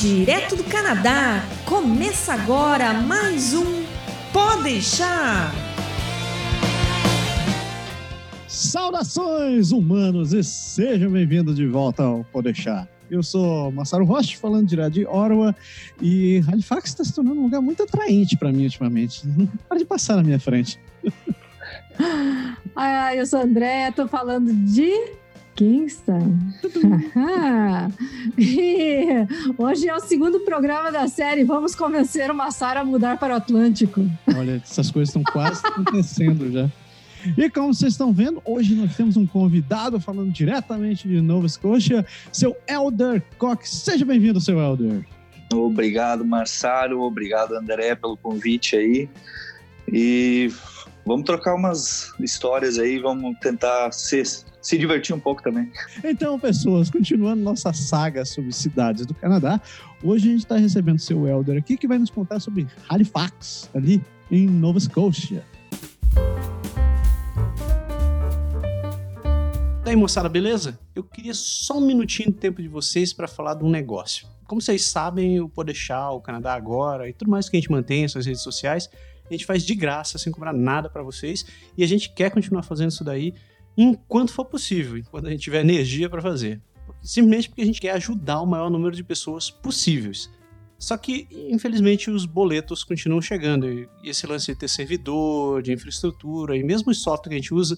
Direto do Canadá, começa agora mais um Pode deixar. Saudações humanos e sejam bem-vindos de volta ao Pode deixar. Eu sou Massaro Rocha, falando direto de Orwa, e Halifax está se tornando um lugar muito atraente para mim ultimamente. Pode passar na minha frente. Ah, eu sou André, estou falando de Kingston. hoje é o segundo programa da série Vamos Convencer o Massaro a mudar para o Atlântico. Olha, essas coisas estão quase acontecendo já. E como vocês estão vendo, hoje nós temos um convidado falando diretamente de Nova Scotia, seu Elder Cox. Seja bem-vindo, seu Elder. Obrigado, Marçaro. Obrigado, André, pelo convite aí. E vamos trocar umas histórias aí, vamos tentar se, se divertir um pouco também. Então, pessoas, continuando nossa saga sobre cidades do Canadá, hoje a gente está recebendo seu Elder aqui, que vai nos contar sobre Halifax, ali em Nova Scotia. E aí, moçada, beleza? Eu queria só um minutinho de tempo de vocês para falar de um negócio. Como vocês sabem, o Podeixar, o Canadá Agora e tudo mais que a gente mantém nas suas redes sociais, a gente faz de graça, sem cobrar nada para vocês, e a gente quer continuar fazendo isso daí enquanto for possível, enquanto a gente tiver energia para fazer. Simplesmente porque a gente quer ajudar o maior número de pessoas possíveis. Só que, infelizmente, os boletos continuam chegando. E esse lance de ter servidor, de infraestrutura, e mesmo o software que a gente usa,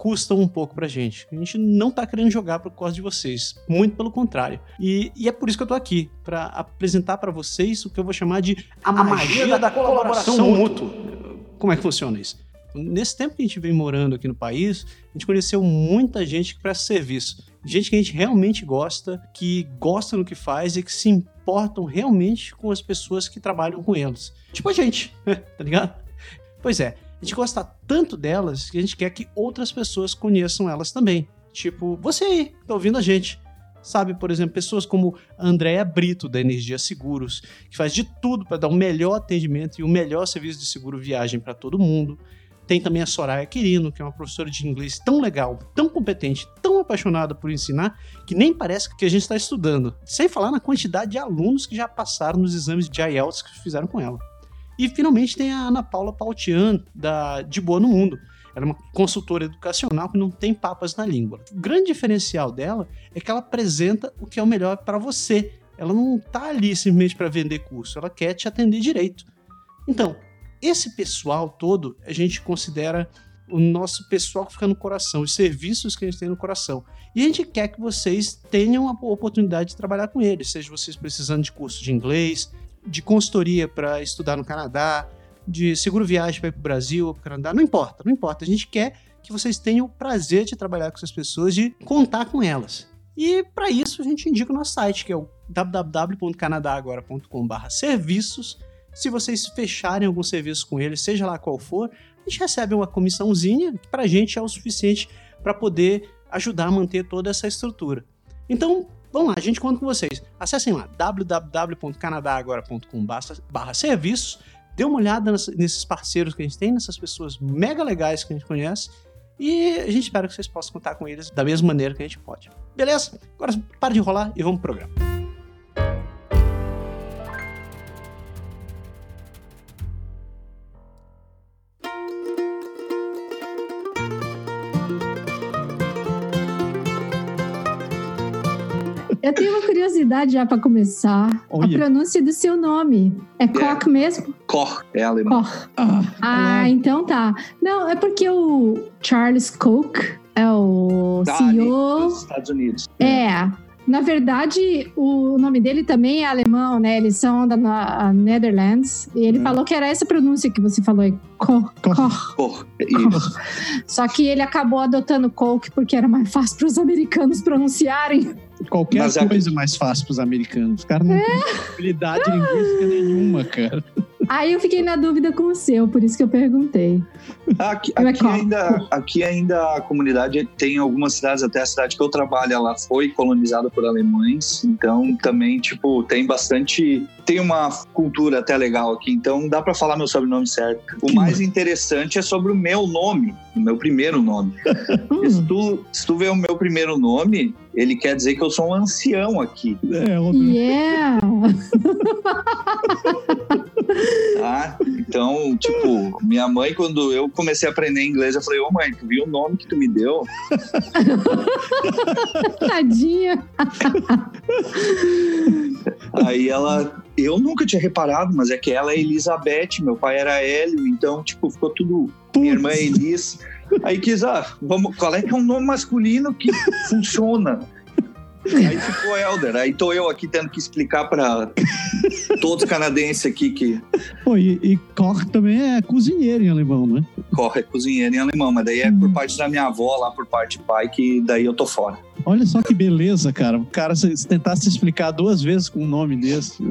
custam um pouco pra gente. A gente não tá querendo jogar pro causa de vocês, muito pelo contrário. E, e é por isso que eu tô aqui, para apresentar para vocês o que eu vou chamar de a, a magia, magia, da, colaboração, colaboração mútua. Como é que funciona isso? Nesse tempo que a gente vem morando aqui no país, a gente conheceu muita gente que presta serviço. Gente que a gente realmente gosta, que gosta do que faz e que se importam realmente com as pessoas que trabalham com eles. Tipo a gente, tá ligado? Pois é, a gente gosta tanto delas que a gente quer que outras pessoas conheçam elas também. Tipo, você aí, que tá ouvindo a gente. Sabe, por exemplo, pessoas como Andréa Brito, da Energia Seguros, que faz de tudo para dar o melhor atendimento e o melhor serviço de seguro viagem para todo mundo. Tem também a Soraya Quirino, que é uma professora de inglês tão legal, tão competente, tão apaixonada por ensinar, que nem parece que a gente está estudando. Sem falar na quantidade de alunos que já passaram nos exames de IELTS que fizeram com ela. E finalmente tem a Ana Paula Pautian, da De Boa no Mundo. Ela é uma consultora educacional que não tem papas na língua. O grande diferencial dela é que ela apresenta o que é o melhor para você. Ela não está ali simplesmente para vender curso, ela quer te atender direito. Então, esse pessoal todo a gente considera o nosso pessoal que fica no coração, os serviços que a gente tem no coração. E a gente quer que vocês tenham a oportunidade de trabalhar com eles, seja vocês precisando de curso de inglês, de consultoria para estudar no Canadá, de seguro viagem para ir para o Brasil ou para o Canadá, não importa, não importa. A gente quer que vocês tenham o prazer de trabalhar com essas pessoas, de contar com elas. E para isso a gente indica o nosso site, que é o www.canadagora.com/serviços. Se vocês fecharem algum serviço com eles, seja lá qual for, a gente recebe uma comissãozinha que para a gente é o suficiente para poder ajudar a manter toda essa estrutura. Então, Vamos lá, a gente conta com vocês. Acessem lá www.canadagora.com/barra serviços. Dê uma olhada nesses parceiros que a gente tem, nessas pessoas mega legais que a gente conhece. E a gente espera que vocês possam contar com eles da mesma maneira que a gente pode. Beleza? Agora para de enrolar e vamos pro programa. Eu tenho uma curiosidade já para começar. Oh, a pronúncia do seu nome. É, é Koch mesmo? Koch, é alemão. Koch. Ah, ah então tá. Não, é porque o Charles Koch é o da CEO dos Estados Unidos. É. Na verdade, o nome dele também é alemão, né? Eles são da Netherlands. E ele hum. falou que era essa pronúncia que você falou, Koch. Koch. Koch. Só que ele acabou adotando Koch porque era mais fácil para os americanos pronunciarem. Qualquer Mas coisa é mais fácil para os americanos. Os caras não é. têm habilidade linguística nenhuma, cara. Aí eu fiquei na dúvida com o seu, por isso que eu perguntei. Aqui, aqui ainda, aqui ainda a comunidade tem algumas cidades, até a cidade que eu trabalho, ela foi colonizada por alemães, então também, tipo, tem bastante. Tem uma cultura até legal aqui, então dá para falar meu sobrenome certo. O mais interessante é sobre o meu nome, o meu primeiro nome. se, tu, se tu vê o meu primeiro nome, ele quer dizer que eu sou um ancião aqui. É, óbvio. Yeah! Tá? Então, tipo, minha mãe, quando eu comecei a aprender inglês, eu falei, ô oh, mãe, tu viu o nome que tu me deu? Tadinha. Aí ela, eu nunca tinha reparado, mas é que ela é Elizabeth, meu pai era Hélio, então, tipo, ficou tudo. Putz. Minha irmã é Elis. Aí quis, ah, vamos, qual é que é um nome masculino que funciona? Aí ficou Helder. Aí tô eu aqui tendo que explicar para todos os canadenses aqui que. Pô, e, e Koch também é cozinheiro em alemão, né? Koch é cozinheiro em alemão, mas daí é por hum. parte da minha avó, lá por parte de pai, que daí eu tô fora. Olha só que beleza, cara. O cara se, tentasse explicar duas vezes com um nome desse.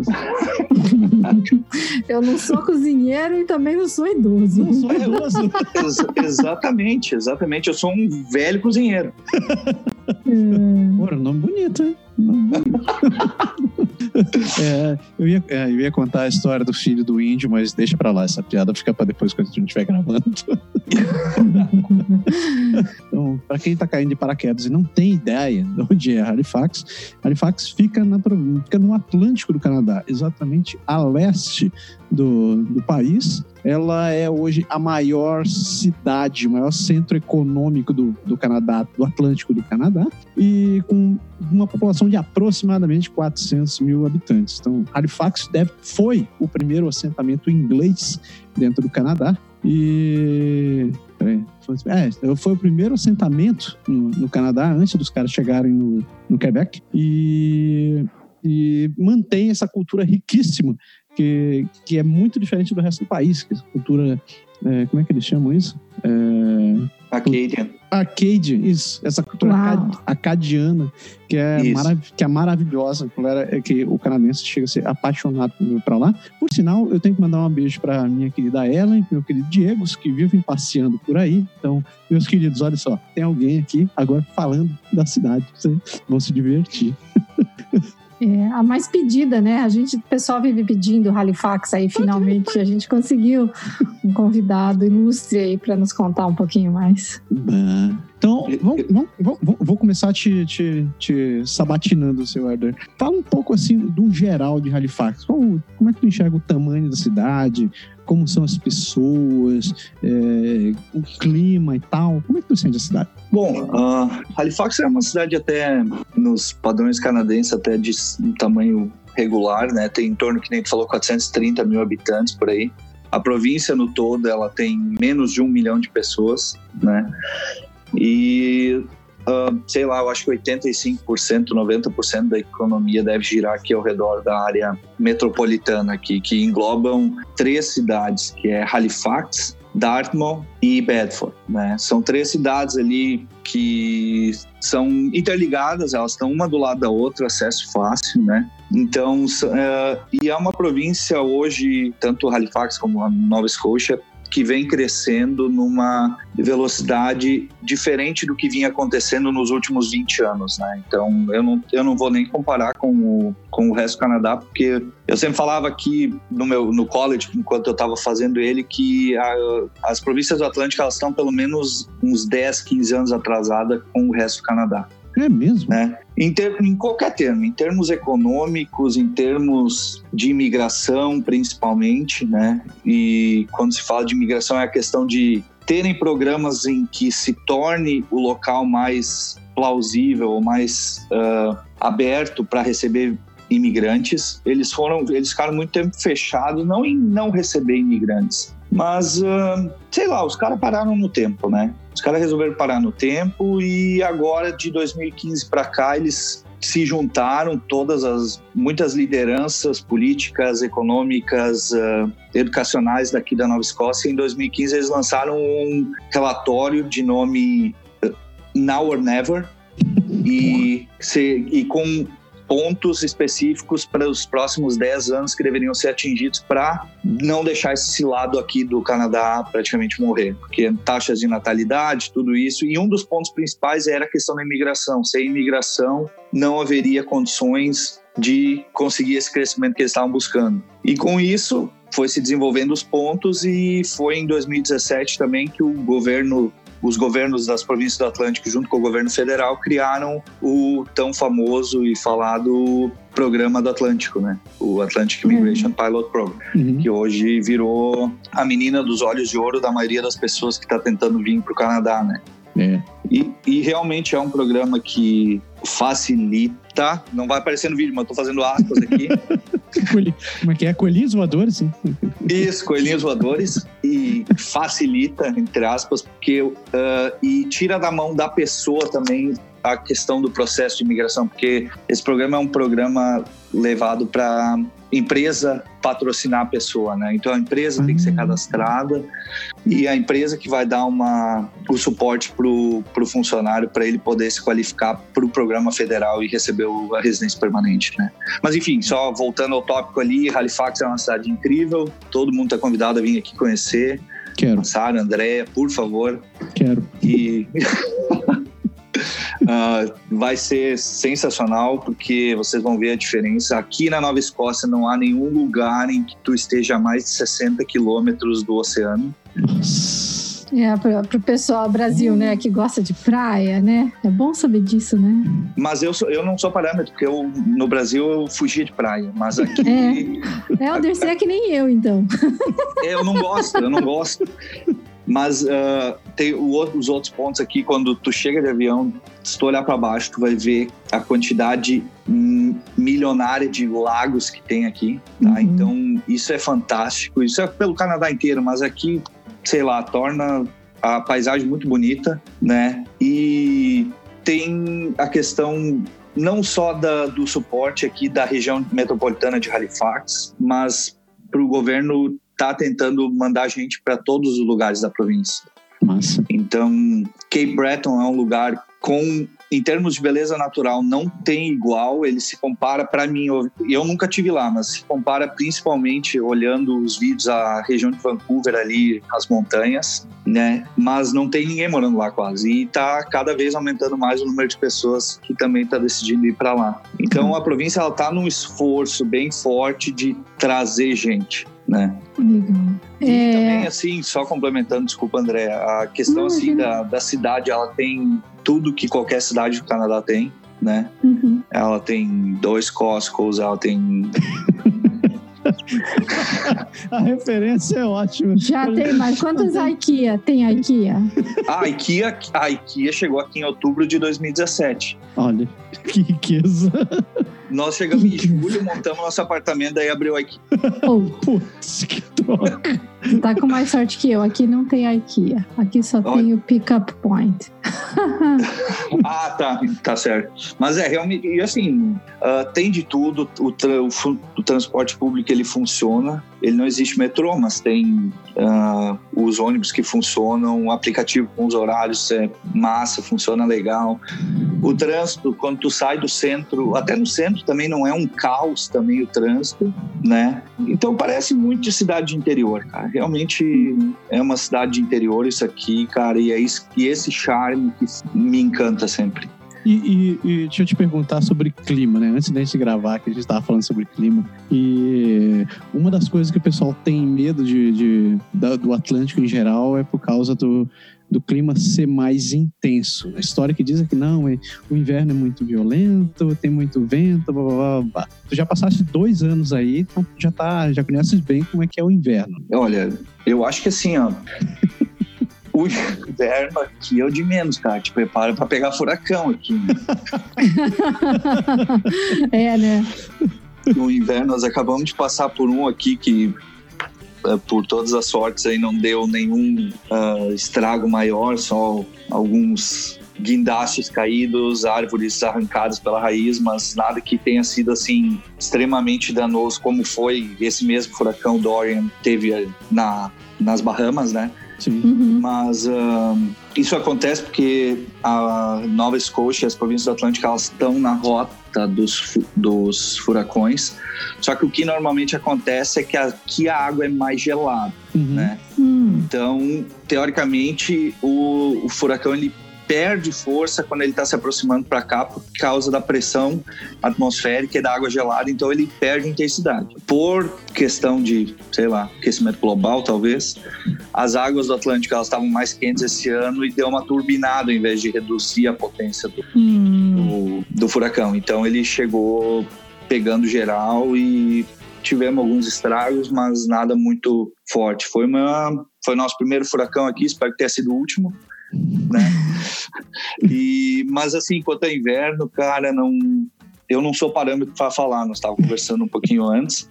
eu não sou cozinheiro e também não sou idoso. Não sou idoso. Ex exatamente, exatamente. Eu sou um velho cozinheiro. É. Pô, nome bonito, hein? é, eu, ia, é, eu ia contar a história do filho do índio, mas deixa pra lá, essa piada fica pra depois quando a gente estiver gravando. então, pra quem tá caindo de paraquedas e não tem ideia de onde é Halifax, Halifax fica, na, fica no Atlântico do Canadá, exatamente a leste do, do país. Ela é hoje a maior cidade, o maior centro econômico do, do Canadá, do Atlântico do Canadá, e com uma população de aproximadamente 400 mil habitantes. Então, Halifax deve, foi o primeiro assentamento inglês dentro do Canadá. E. É, foi o primeiro assentamento no, no, Canadá antes dos caras chegarem no, no Quebec. E, e mantém essa cultura riquíssima que, que é muito diferente do resto do país, que essa cultura, é, como é que eles chamam isso? É, Acadian. Acadian, isso, essa cultura Uau. acadiana, que é, marav que é maravilhosa, é que o canadense chega a ser apaixonado por ir para lá. Por sinal, eu tenho que mandar um beijo para minha querida Ellen, meu querido Diego, que vivem passeando por aí. Então, meus queridos, olha só, tem alguém aqui agora falando da cidade, vocês vão se divertir. É, a mais pedida, né? A gente, o pessoal vive pedindo Halifax aí, finalmente a gente conseguiu um convidado ilustre aí para nos contar um pouquinho mais. Então, vamos, vamos, vamos, vou começar te, te, te sabatinando, seu Herder. Fala um pouco assim do geral de Halifax. Como, como é que tu enxerga o tamanho da cidade? Como são as pessoas, é, o clima e tal? Como é que tu sente a cidade? Bom, uh, Halifax é uma cidade até nos padrões canadenses até de um tamanho regular, né? Tem em torno, que nem tu falou, 430 mil habitantes por aí. A província no todo, ela tem menos de um milhão de pessoas, né? E, uh, sei lá, eu acho que 85%, 90% da economia deve girar aqui ao redor da área metropolitana aqui, que englobam três cidades, que é Halifax, Dartmouth e Bedford, né? São três cidades ali que são interligadas, elas estão uma do lado da outra, acesso fácil, né? Então, uh, e é uma província hoje, tanto Halifax como Nova Escócia, que vem crescendo numa velocidade diferente do que vinha acontecendo nos últimos 20 anos, né? Então, eu não, eu não vou nem comparar com o, com o resto do Canadá, porque eu sempre falava aqui no meu no college, enquanto eu estava fazendo ele, que a, as províncias do Atlântico elas estão pelo menos uns 10, 15 anos atrasadas com o resto do Canadá. É mesmo? Né? Em, ter, em qualquer termo, em termos econômicos, em termos de imigração, principalmente, né? E quando se fala de imigração é a questão de terem programas em que se torne o local mais plausível mais uh, aberto para receber imigrantes. Eles foram, eles ficaram muito tempo fechados, não em não receber imigrantes, mas sei lá, os caras pararam no tempo, né? Os caras resolveram parar no tempo e agora de 2015 para cá eles se juntaram todas as muitas lideranças políticas, econômicas, uh, educacionais daqui da Nova Escócia. Em 2015 eles lançaram um relatório de nome uh, Now or Never e, se, e com pontos específicos para os próximos 10 anos que deveriam ser atingidos para não deixar esse lado aqui do Canadá praticamente morrer, porque taxas de natalidade, tudo isso, e um dos pontos principais era a questão da imigração. Sem imigração, não haveria condições de conseguir esse crescimento que eles estavam buscando. E com isso, foi se desenvolvendo os pontos e foi em 2017 também que o governo os governos das províncias do Atlântico, junto com o governo federal, criaram o tão famoso e falado programa do Atlântico, né? O Atlantic Immigration uhum. Pilot Program, uhum. que hoje virou a menina dos olhos de ouro da maioria das pessoas que está tentando vir para o Canadá, né? É. E, e, realmente é um programa que facilita. Não vai aparecer no vídeo, mas eu tô fazendo aspas aqui. Como é que é? Coelhinhos voadores? Isso, coelhinhos voadores. E facilita, entre aspas, porque. Uh, e tira da mão da pessoa também a questão do processo de imigração, porque esse programa é um programa levado para empresa patrocinar a pessoa, né? Então a empresa tem que ser hum. cadastrada e a empresa que vai dar uma, o suporte para o funcionário para ele poder se qualificar para o programa federal e receber a residência permanente, né? Mas enfim, só voltando ao tópico ali, Halifax é uma cidade incrível, todo mundo está convidado a vir aqui conhecer. Quero. Sara, Andréia, por favor. Quero. E Uh, vai ser sensacional porque vocês vão ver a diferença. Aqui na Nova Escócia não há nenhum lugar em que tu esteja a mais de 60 quilômetros do oceano. É, para o pessoal Brasil, né, que gosta de praia, né? É bom saber disso, né? Mas eu, sou, eu não sou parâmetro, porque eu, no Brasil eu fugia de praia, mas aqui... É, é o Dercy é que nem eu, então. É, eu não gosto, eu não gosto. Mas uh, tem o, os outros pontos aqui, quando tu chega de avião, se tu olhar para baixo, tu vai ver a quantidade milionária de lagos que tem aqui, tá? Uhum. Então, isso é fantástico. Isso é pelo Canadá inteiro, mas aqui, sei lá, torna a paisagem muito bonita, né? E tem a questão não só da, do suporte aqui da região metropolitana de Halifax, mas para o governo está tentando mandar gente para todos os lugares da província. Massa. Então, Cape Breton é um lugar com em termos de beleza natural não tem igual, ele se compara para mim, eu, eu, nunca tive lá, mas se compara principalmente olhando os vídeos a região de Vancouver ali, as montanhas, né? Mas não tem ninguém morando lá quase e tá cada vez aumentando mais o número de pessoas que também tá decidindo ir para lá. Então a província ela tá num esforço bem forte de trazer gente né? Uhum. E é... também, assim, só complementando, desculpa, André, a questão, assim, da, da cidade, ela tem tudo que qualquer cidade do Canadá tem, né? Uhum. Ela tem dois Costcos, ela tem... a referência é ótima. Já tem, mas quantos IKEA tem a IKEA? A IKEA, a IKEA chegou aqui em outubro de 2017. Olha, que riqueza. Nós chegamos em julho, montamos nosso apartamento, daí abriu aqui. Oh. Putz, que troca. Tá com mais sorte que eu. Aqui não tem IKEA. Aqui só Olha. tem o Pickup Point. ah, tá. Tá certo. Mas é, realmente, e assim, uh, tem de tudo. O, tra o, o, transporte público, ele funciona. Ele não existe metrô, mas tem uh, os ônibus que funcionam, o aplicativo com os horários é massa, funciona legal. O trânsito, quando tu sai do centro, até no centro também não é um caos também o trânsito, né? Então parece muito de cidade de interior, cara. Realmente é uma cidade de interior isso aqui, cara, e é isso, e esse charme que me encanta sempre. E, e, e, deixa eu te perguntar sobre clima, né? Antes da gente gravar, que a gente estava falando sobre clima. E uma das coisas que o pessoal tem medo de, de do Atlântico em geral é por causa do, do clima ser mais intenso. A história que diz é que não, é, o inverno é muito violento, tem muito vento, blá, blá, blá. Tu já passaste dois anos aí, então já tá, já conheces bem como é que é o inverno. Olha, eu acho que assim, ó. O inverno aqui é o de menos, cara. Te prepara para pegar furacão aqui. Né? é, né? No inverno, nós acabamos de passar por um aqui que, é, por todas as sortes, aí não deu nenhum uh, estrago maior, só alguns guindastes caídos, árvores arrancadas pela raiz, mas nada que tenha sido assim extremamente danoso, como foi esse mesmo furacão Dorian teve na, nas Bahamas, né? Uhum. Mas isso acontece porque a Nova Escócia e as províncias do Atlântico elas estão na rota dos, dos furacões. Só que o que normalmente acontece é que aqui a água é mais gelada, uhum. né? Uhum. Então, teoricamente, o, o furacão ele perde força quando ele está se aproximando para cá por causa da pressão atmosférica e da água gelada, então ele perde intensidade. Por questão de, sei lá, aquecimento global, talvez, as águas do Atlântico elas estavam mais quentes esse ano e deu uma turbinada ao invés de reduzir a potência do, hum. do, do furacão. Então ele chegou pegando geral e tivemos alguns estragos, mas nada muito forte. Foi uma foi nosso primeiro furacão aqui, espero que tenha sido o último, né? E mas assim, quanto a inverno, cara, não eu não sou parâmetro para falar, nós estávamos conversando um pouquinho antes.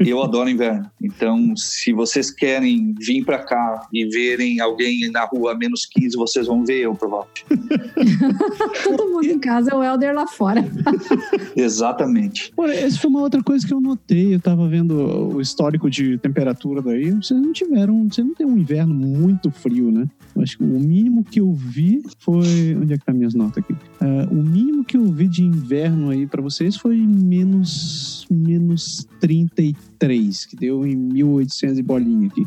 Eu adoro inverno. Então, se vocês querem vir para cá e verem alguém na rua a menos 15, vocês vão ver eu, provavelmente. Todo mundo em casa, o Helder lá fora. Exatamente. Pô, essa foi uma outra coisa que eu notei. Eu estava vendo o histórico de temperatura daí. Vocês não tiveram, você não tem um inverno muito frio, né? Acho que o mínimo que eu vi foi. Onde é que tá minhas notas aqui? Uh, o mínimo que eu vi de inverno aí para vocês foi menos, menos 33, que deu em 1800 e bolinha aqui.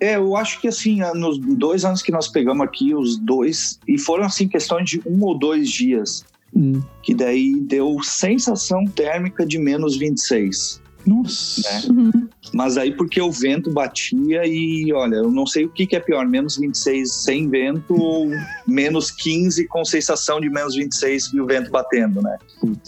É, eu acho que assim, nos dois anos que nós pegamos aqui, os dois, e foram assim questões de um ou dois dias, hum. que daí deu sensação térmica de menos 26. Nossa. Né? Uhum. Mas aí porque o vento batia e, olha, eu não sei o que, que é pior, menos 26 sem vento ou menos 15 com sensação de menos 26 e o vento batendo, né?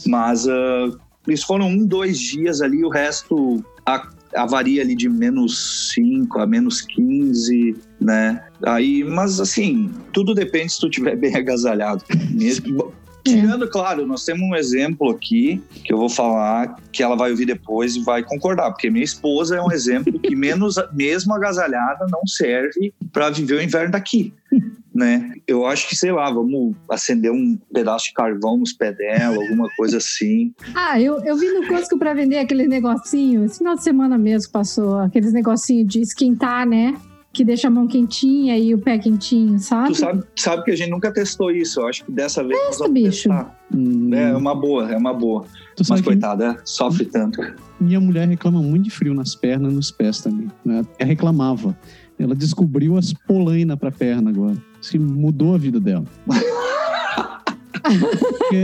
Mas uh, isso foram um, dois dias ali, o resto a, a varia ali de menos 5 a menos 15, né? Aí, mas assim, tudo depende se tu estiver bem agasalhado. Mesmo, Tirando, claro, nós temos um exemplo aqui que eu vou falar que ela vai ouvir depois e vai concordar, porque minha esposa é um exemplo que menos mesmo agasalhada não serve para viver o inverno daqui. Né? Eu acho que, sei lá, vamos acender um pedaço de carvão nos pés dela, alguma coisa assim. Ah, eu, eu vi no Costco para vender aquele negocinho, esse final de semana mesmo passou, aqueles negocinhos de esquentar, né? Que deixa a mão quentinha e o pé quentinho, sabe? Tu sabe, sabe que a gente nunca testou isso. Eu acho que dessa vez Testa, bicho. Hum. É uma boa, é uma boa. Tu Mas coitada, é, sofre tanto. Minha mulher reclama muito de frio nas pernas e nos pés também. Né? Ela reclamava. Ela descobriu as polainas pra perna agora. Isso mudou a vida dela. Porque,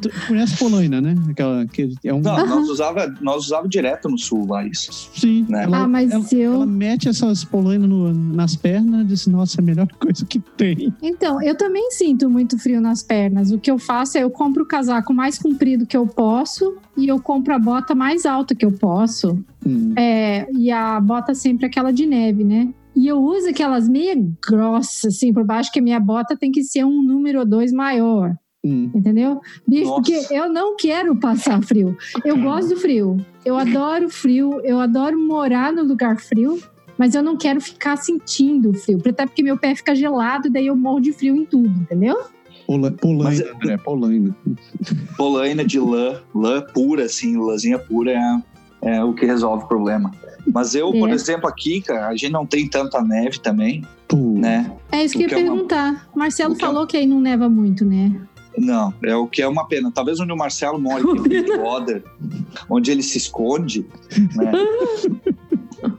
tu conhece Polaina, né? Aquela, que é um... Não, nós usava, nós usava direto no sul lá isso. Sim. Né? Ela, ah, mas ela, eu... ela mete essas polainas nas pernas e diz, nossa, é a melhor coisa que tem. Então, eu também sinto muito frio nas pernas. O que eu faço é eu compro o casaco mais comprido que eu posso e eu compro a bota mais alta que eu posso. Hum. É, e a bota sempre aquela de neve, né? E eu uso aquelas meia grossas, assim, por baixo, que a minha bota tem que ser um número dois maior. Hum. Entendeu? Bicho, Nossa. porque eu não quero passar frio. Eu gosto do frio. Eu adoro frio. Eu adoro morar no lugar frio. Mas eu não quero ficar sentindo frio. Até porque meu pé fica gelado, daí eu morro de frio em tudo, entendeu? Polaina, Mas, André, Polaina. Polaina de lã, lã pura, assim, lãzinha pura é, é o que resolve o problema. Mas eu, é. por exemplo, aqui, cara, a gente não tem tanta neve também, né? É isso que eu ia perguntar. É uma... Marcelo falou é... que aí não neva muito, né? Não, é o que é uma pena. Talvez onde o Marcelo mora, que é o Water, onde ele se esconde, né?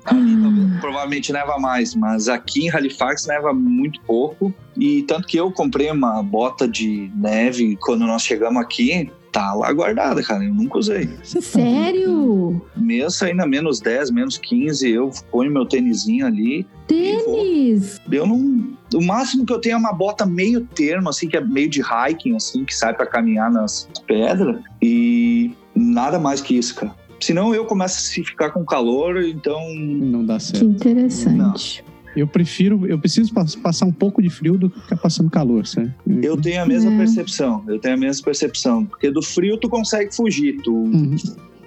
Ali talvez, provavelmente neva mais, mas aqui em Halifax neva muito pouco. E tanto que eu comprei uma bota de neve quando nós chegamos aqui, tá lá guardada, cara. Eu nunca usei. Sério? Mesmo saindo a menos 10, menos 15, eu ponho meu tênisinho ali. Tênis? Eu não. O máximo que eu tenho é uma bota meio termo, assim, que é meio de hiking, assim, que sai para caminhar nas pedras. E nada mais que isso, cara. Senão eu começo a ficar com calor, então. Não dá certo. Que interessante. Não. Eu prefiro, eu preciso passar um pouco de frio do que ficar passando calor, certo? Eu tenho a mesma é. percepção, eu tenho a mesma percepção. Porque do frio tu consegue fugir, tu uhum.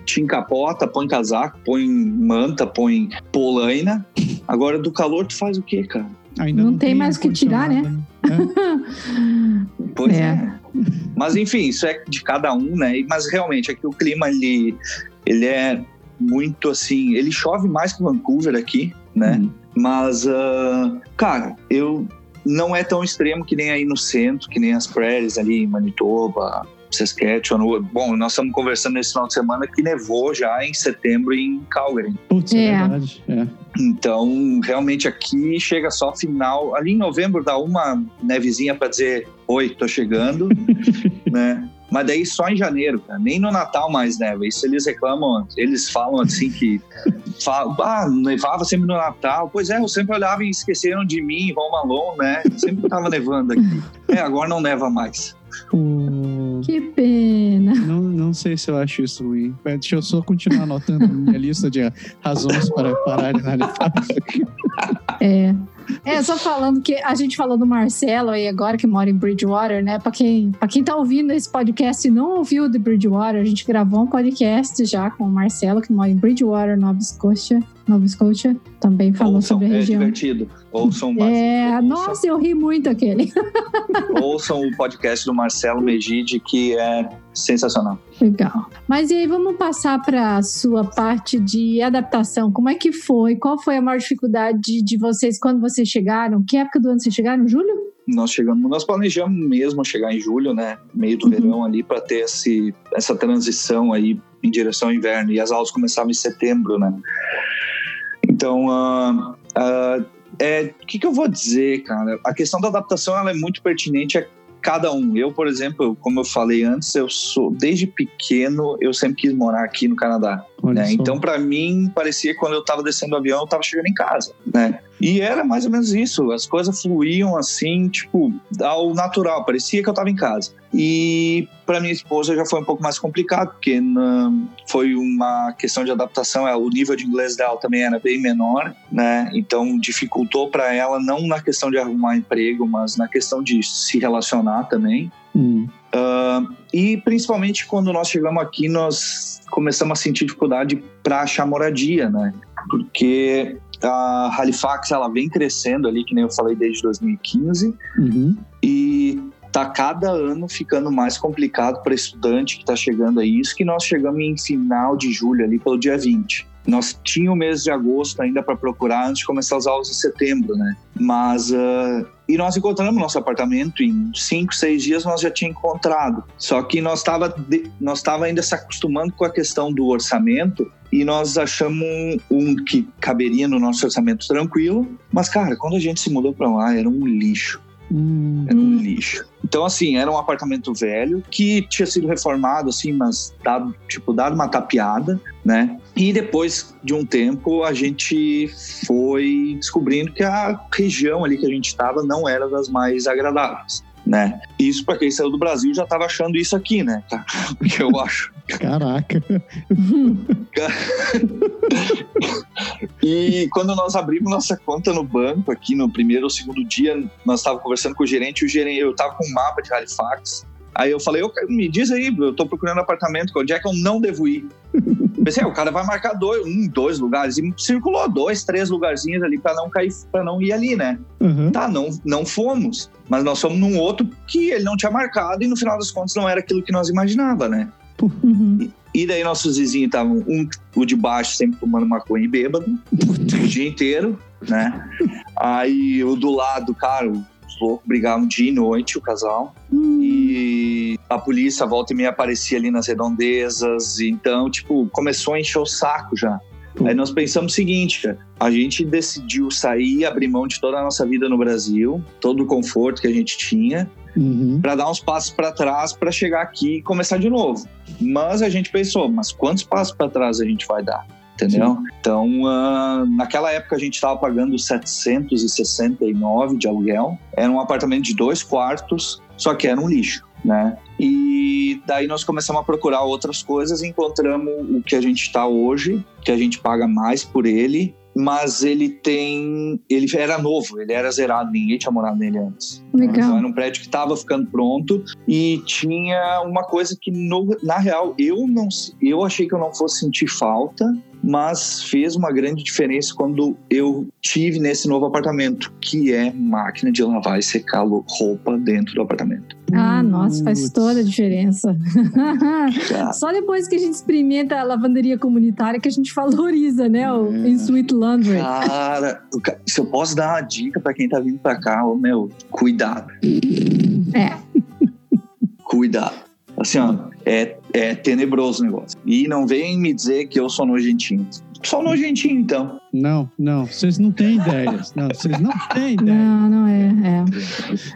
te encapota, põe casaco, põe manta, põe polaina. Agora do calor tu faz o quê, cara? Ainda não, não tem mais o que tirar, né? né? É. pois é. é. Mas enfim, isso é de cada um, né? Mas realmente, aqui o clima, ele, ele é muito assim... Ele chove mais que Vancouver aqui, né? Uhum. Mas, uh, cara, eu não é tão extremo que nem aí no centro, que nem as prairies ali em Manitoba, Saskatchewan. Bom, nós estamos conversando nesse final de semana que nevou já em setembro em Calgary. Putz, é, é verdade. É. Então, realmente aqui chega só final. Ali em novembro dá uma nevezinha para dizer: Oi, tô chegando, né? Mas daí só em janeiro, cara. Nem no Natal mais neva. Isso eles reclamam, eles falam assim que. Falam, ah, nevava sempre no Natal. Pois é, eu sempre olhava e esqueceram de mim, Val Malone, né? Sempre tava nevando aqui. É, agora não neva mais. Que pena. Não, não sei se eu acho isso ruim. Deixa eu só continuar anotando minha lista de razões para parar de analisar. É. É, só falando que a gente falou do Marcelo aí agora, que mora em Bridgewater, né? Pra quem, pra quem tá ouvindo esse podcast e não ouviu de Bridgewater, a gente gravou um podcast já com o Marcelo, que mora em Bridgewater, Nova Scotia. Nova Scotia, também falou Ouçam, sobre a é região. É divertido. Ouçam É, ouçam. nossa, eu ri muito aquele. Ouçam o podcast do Marcelo Megide, que é sensacional. Legal. Mas e aí, vamos passar para a sua parte de adaptação. Como é que foi? Qual foi a maior dificuldade de vocês quando vocês chegaram? Que época do ano vocês chegaram? Julho? Nós chegamos, nós planejamos mesmo chegar em julho, né? Meio do uhum. verão ali, para ter esse, essa transição aí em direção ao inverno. E as aulas começavam em setembro, né? Então, uh, uh, é, o que, que eu vou dizer, cara? A questão da adaptação ela é muito pertinente a cada um. Eu, por exemplo, como eu falei antes, eu sou desde pequeno eu sempre quis morar aqui no Canadá. Né? Então, para mim, parecia que quando eu estava descendo o avião, eu estava chegando em casa, né? E era mais ou menos isso. As coisas fluíam assim, tipo, ao natural. Parecia que eu estava em casa. E para minha esposa já foi um pouco mais complicado, porque na, foi uma questão de adaptação. O nível de inglês dela também era bem menor, né? Então dificultou para ela não na questão de arrumar emprego, mas na questão de se relacionar também. Hum. Uh, e principalmente quando nós chegamos aqui, nós começamos a sentir dificuldade para achar moradia, né? Porque a Halifax ela vem crescendo ali, que nem eu falei desde 2015, uhum. e tá cada ano ficando mais complicado para estudante que está chegando aí. Isso que nós chegamos em final de julho ali pelo dia 20. Nós tínhamos o mês de agosto ainda para procurar antes de começar as aulas em setembro, né? Mas uh, e nós encontramos nosso apartamento em cinco, seis dias nós já tinha encontrado. Só que nós estava nós estava ainda se acostumando com a questão do orçamento e nós achamos um, um, que caberia no nosso orçamento tranquilo. Mas cara, quando a gente se mudou para lá era um lixo. Hum. Era um lixo. Então, assim, era um apartamento velho que tinha sido reformado, assim, mas dado, tipo, dado uma tapeada, né? E depois de um tempo, a gente foi descobrindo que a região ali que a gente estava não era das mais agradáveis né? Isso para quem saiu do Brasil já estava achando isso aqui, né? Porque eu acho. Caraca. e quando nós abrimos nossa conta no banco aqui no primeiro ou segundo dia, nós estávamos conversando com o gerente, o gerente eu estava com um mapa de Halifax Aí eu falei, me diz aí, eu tô procurando apartamento, onde é que eu não devo ir? Pensei, o cara vai marcar dois, um, dois lugares. E circulou dois, três lugarzinhos ali para não cair, para não ir ali, né? Uhum. Tá, não, não fomos. Mas nós fomos num outro que ele não tinha marcado e no final das contas não era aquilo que nós imaginava, né? Uhum. E, e daí nossos vizinhos estavam, um, o de baixo sempre tomando maconha e bêbado, o dia inteiro, né? Aí o do lado, cara, loucos brigavam dia e noite, o casal. Hum. E a polícia volta e meia aparecia ali nas redondezas. Então, tipo, começou a encher o saco já. Hum. Aí nós pensamos o seguinte, cara, a gente decidiu sair, abrir mão de toda a nossa vida no Brasil, todo o conforto que a gente tinha, uhum. para dar uns passos para trás para chegar aqui e começar de novo. Mas a gente pensou, mas quantos passos para trás a gente vai dar? entendeu? Sim. Então, uh, naquela época a gente estava pagando 769 de aluguel. Era um apartamento de dois quartos, só que era um lixo, né? E daí nós começamos a procurar outras coisas e encontramos o que a gente está hoje, que a gente paga mais por ele, mas ele tem. Ele era novo, ele era zerado, ninguém tinha morado nele antes. Legal. Então era um prédio que estava ficando pronto e tinha uma coisa que, no, na real, eu não eu achei que eu não fosse sentir falta, mas fez uma grande diferença quando eu tive nesse novo apartamento, que é máquina de lavar e secar roupa dentro do apartamento. Ah, nossa, faz toda a diferença. Só depois que a gente experimenta a lavanderia comunitária que a gente valoriza, né, o é. Sweet Laundry. Cara, se eu posso dar uma dica para quem tá vindo para cá, meu, cuidado. É. Cuidado. Assim, ó, é, é tenebroso o negócio. E não vem me dizer que eu sou nojentinho. Só nojentinho, então. Não, não, vocês não têm ideias. Não, vocês não têm ideias. Não, não é. é.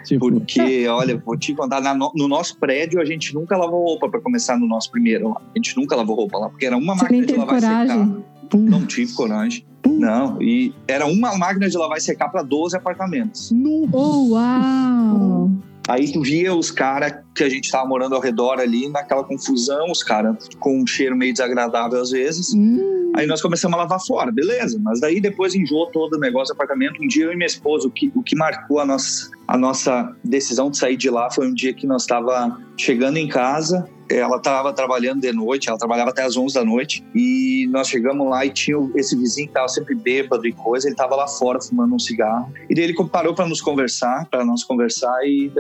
Tipo... Porque, olha, vou te contar, na, no nosso prédio a gente nunca lavou roupa para começar no nosso primeiro lá. A gente nunca lavou roupa lá, porque era uma Você máquina de lavar coragem. e secar. Não tive coragem. Não, e era uma máquina de lavar e secar para 12 apartamentos. Oh, uau! Aí tu via os caras que a gente tava morando ao redor ali, naquela confusão, os caras com um cheiro meio desagradável às vezes. Hum. Aí nós começamos a lavar fora, beleza. Mas daí depois enjoou todo o negócio do apartamento. Um dia eu e minha esposa, o que, o que marcou a nossa, a nossa decisão de sair de lá foi um dia que nós estava chegando em casa ela estava trabalhando de noite, ela trabalhava até as 11 da noite, e nós chegamos lá e tinha esse vizinho que estava sempre bêbado e coisa, ele estava lá fora fumando um cigarro. E daí ele parou para nos conversar, para nós conversar, e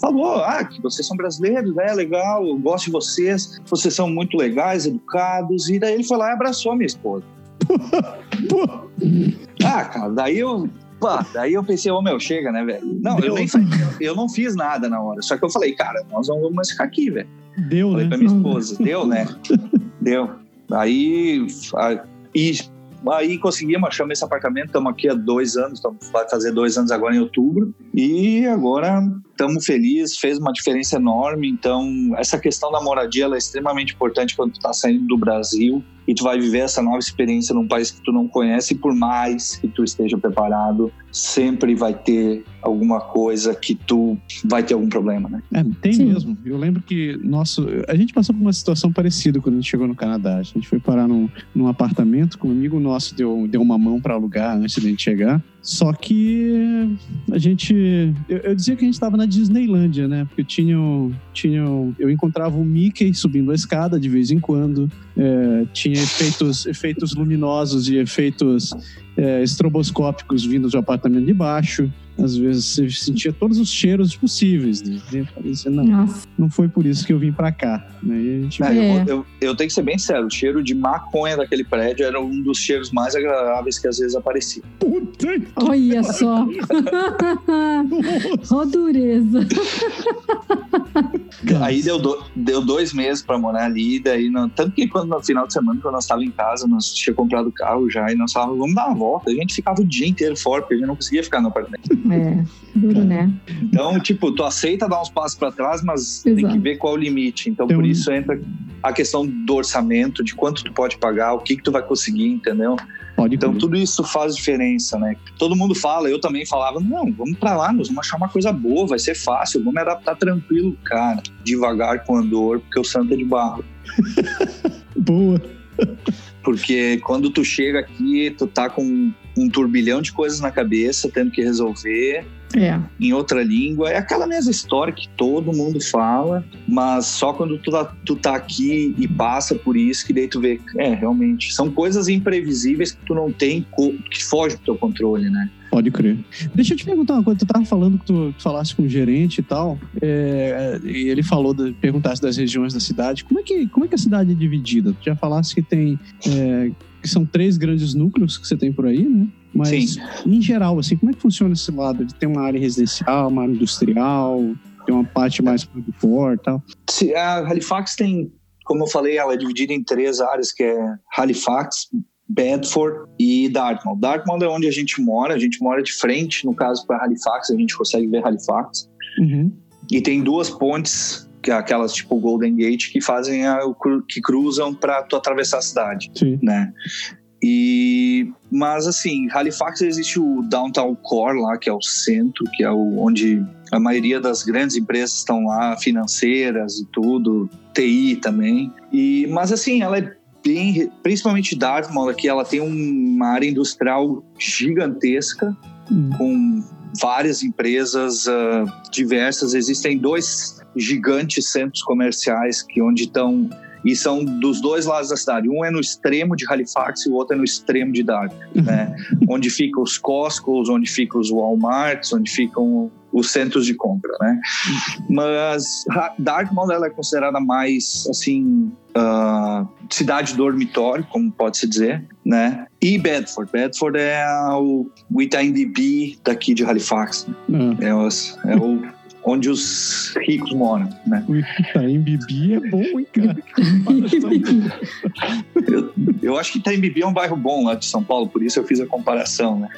falou: Ah, que vocês são brasileiros, é legal, eu gosto de vocês, vocês são muito legais, educados. E daí ele foi lá e abraçou a minha esposa. ah, cara, daí eu Pá, daí eu pensei, ô oh, meu, chega, né, velho? Não, eu, nem, eu não fiz nada na hora. Só que eu falei, cara, nós não vamos mais ficar aqui, velho. Deu, falei né? pra minha esposa, deu, né? deu. Aí, e, aí conseguimos, achamos esse apartamento, estamos aqui há dois anos, tamo, vai fazer dois anos agora em outubro. E agora estamos felizes, fez uma diferença enorme. Então, essa questão da moradia é extremamente importante quando tu está saindo do Brasil e tu vai viver essa nova experiência num país que tu não conhece. Por mais que tu esteja preparado, sempre vai ter alguma coisa que tu vai ter algum problema, né? É, tem Sim. mesmo. Eu lembro que nosso, a gente passou por uma situação parecida quando a gente chegou no Canadá. A gente foi parar num, num apartamento com um amigo nosso deu, deu uma mão para alugar antes de a gente chegar. Só que a gente. Eu, eu dizia que a gente estava na Disneylândia, né? Porque tinham, tinham. Eu encontrava o Mickey subindo a escada de vez em quando. É, tinha efeitos, efeitos luminosos e efeitos é, estroboscópicos vindos do apartamento de baixo. Às vezes você sentia todos os cheiros possíveis. Né? Parecia, não, Nossa. não foi por isso que eu vim para cá. Né? Gente... É, eu, eu, eu, tenho que ser bem sério: o cheiro de maconha daquele prédio era um dos cheiros mais agradáveis que às vezes aparecia. Puta Olha só! Ó, dureza! Aí deu, do, deu dois meses para morar ali, daí não, tanto que quando no final de semana, quando nós estávamos em casa, nós tínhamos comprado carro já e nós falávamos, vamos dar uma volta. A gente ficava o dia inteiro fora, porque a gente não conseguia ficar no apartamento. É, duro, né? Então, tipo, tu aceita dar uns passos para trás, mas Exato. tem que ver qual é o limite. Então, tem por isso entra a questão do orçamento, de quanto tu pode pagar, o que que tu vai conseguir, entendeu? Pode então, tudo isso faz diferença, né? Todo mundo fala, eu também falava, não, vamos para lá, nós vamos achar uma coisa boa, vai ser fácil, vamos me adaptar tranquilo, cara, devagar com andor, porque o santo é de barro. boa. Porque quando tu chega aqui, tu tá com um turbilhão de coisas na cabeça, tendo que resolver. É. Em outra língua. É aquela mesma história que todo mundo fala, mas só quando tu tá, tu tá aqui e passa por isso que daí tu vê. É, realmente. São coisas imprevisíveis que tu não tem, que foge do teu controle, né? Pode crer. Deixa eu te perguntar uma coisa. Tu tava falando que tu falasse com o gerente e tal, é, e ele falou, de, perguntasse das regiões da cidade. Como é que, como é que a cidade é dividida? Tu já falasse que tem... É, que são três grandes núcleos que você tem por aí, né? Mas, Sim. em geral, assim, como é que funciona esse lado? Tem uma área residencial, uma área industrial, tem uma parte mais produtor e tal? A Halifax tem, como eu falei, ela é dividida em três áreas, que é Halifax, Bedford e Dartmouth. Dartmouth é onde a gente mora, a gente mora de frente, no caso, para Halifax, a gente consegue ver Halifax. Uhum. E tem duas pontes, que é aquelas tipo Golden Gate, que fazem a, que cruzam para tu atravessar a cidade, Sim. né? E mas assim, Halifax existe o Downtown Core lá, que é o centro, que é o, onde a maioria das grandes empresas estão lá, financeiras e tudo, TI também. E mas assim, ela é bem, principalmente Dartmouth aqui, ela tem uma área industrial gigantesca hum. com várias empresas uh, diversas. Existem dois gigantes centros comerciais que onde estão e são dos dois lados da cidade. Um é no extremo de Halifax e o outro é no extremo de uhum. né? onde ficam os Costco's, onde ficam os Walmarts, onde ficam os centros de compra, né? Mas Dartmouth ela é considerada mais assim uh, cidade dormitório, como pode se dizer, né? E Bedford, Bedford é o, o daqui de Halifax. Uhum. É, o, é o onde os ricos moram, né? O Itaim Bibi é bom, hein, cara? eu, eu acho que Itaim Bibi é um bairro bom lá de São Paulo, por isso eu fiz a comparação, né?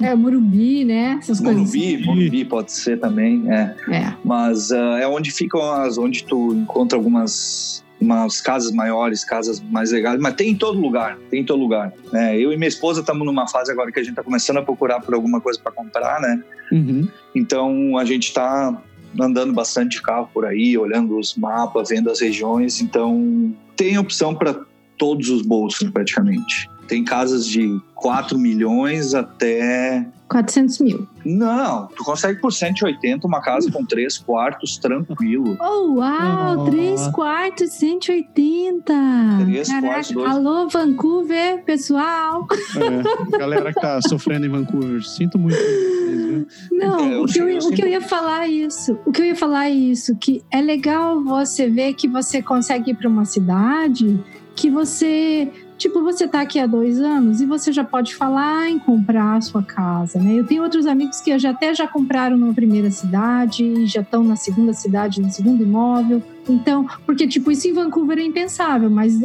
É, Morumbi, né? Essas Morumbi, coisas. Morumbi pode ser também, é. é. Mas uh, é onde ficam as, onde tu encontra algumas umas casas maiores, casas mais legais, mas tem em todo lugar, tem em todo lugar. Né? Eu e minha esposa estamos numa fase agora que a gente está começando a procurar por alguma coisa para comprar, né? Uhum. Então a gente está andando bastante de carro por aí, olhando os mapas, vendo as regiões, então tem opção para todos os bolsos praticamente. Tem casas de 4 milhões até 400 mil. Não, tu consegue por 180 uma casa com três quartos tranquilo. Oh, uau! Oh. Três quartos, 180! Três Caraca, quartos, dois. Alô, Vancouver, pessoal! É, galera que tá sofrendo em Vancouver, sinto muito. Não, é, o, que eu, eu, o que eu ia falar é isso. O que eu ia falar é isso, que é legal você ver que você consegue ir para uma cidade que você Tipo, você tá aqui há dois anos e você já pode falar em comprar a sua casa, né? Eu tenho outros amigos que já até já compraram na primeira cidade, já estão na segunda cidade, no segundo imóvel. Então, porque tipo, isso em Vancouver é impensável, mas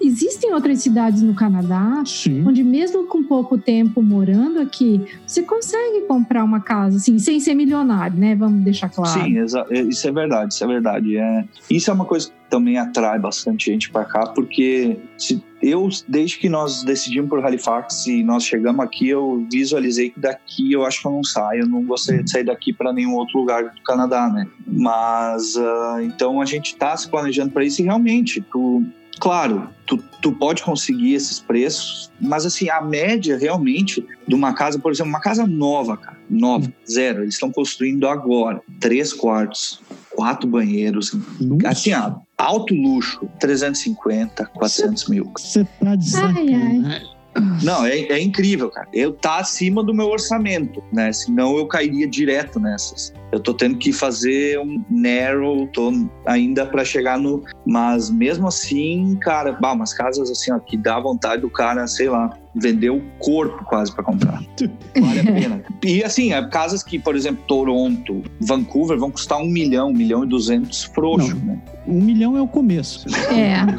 existem outras cidades no Canadá Sim. onde mesmo com pouco tempo morando aqui, você consegue comprar uma casa, assim, sem ser milionário, né? Vamos deixar claro. Sim, é, isso é verdade, isso é verdade. É, isso é uma coisa que também atrai bastante gente para cá, porque se eu, desde que nós decidimos por Halifax e nós chegamos aqui, eu visualizei que daqui eu acho que eu não saio, eu não gostaria de sair daqui para nenhum outro lugar do Canadá, né? Mas, uh, então a gente está se planejando para isso e realmente, tu, claro, tu, tu pode conseguir esses preços, mas assim, a média realmente de uma casa, por exemplo, uma casa nova, cara, nova, zero, eles estão construindo agora, três quartos, quatro banheiros, Nossa. assim, ah, alto luxo, 350, 400 cê, mil. Você tá de sacanagem. Não, é, é, incrível, cara. Eu tá acima do meu orçamento, né? Senão eu cairia direto nessas. Eu tô tendo que fazer um narrow, tô ainda para chegar no. Mas mesmo assim, cara, bah, umas casas assim, ó, que dá vontade do cara, sei lá, vender o corpo quase para comprar. Vale a pena. E assim, é casas que, por exemplo, Toronto, Vancouver vão custar um milhão, um milhão e duzentos frouxo, né? Um milhão é o começo. É.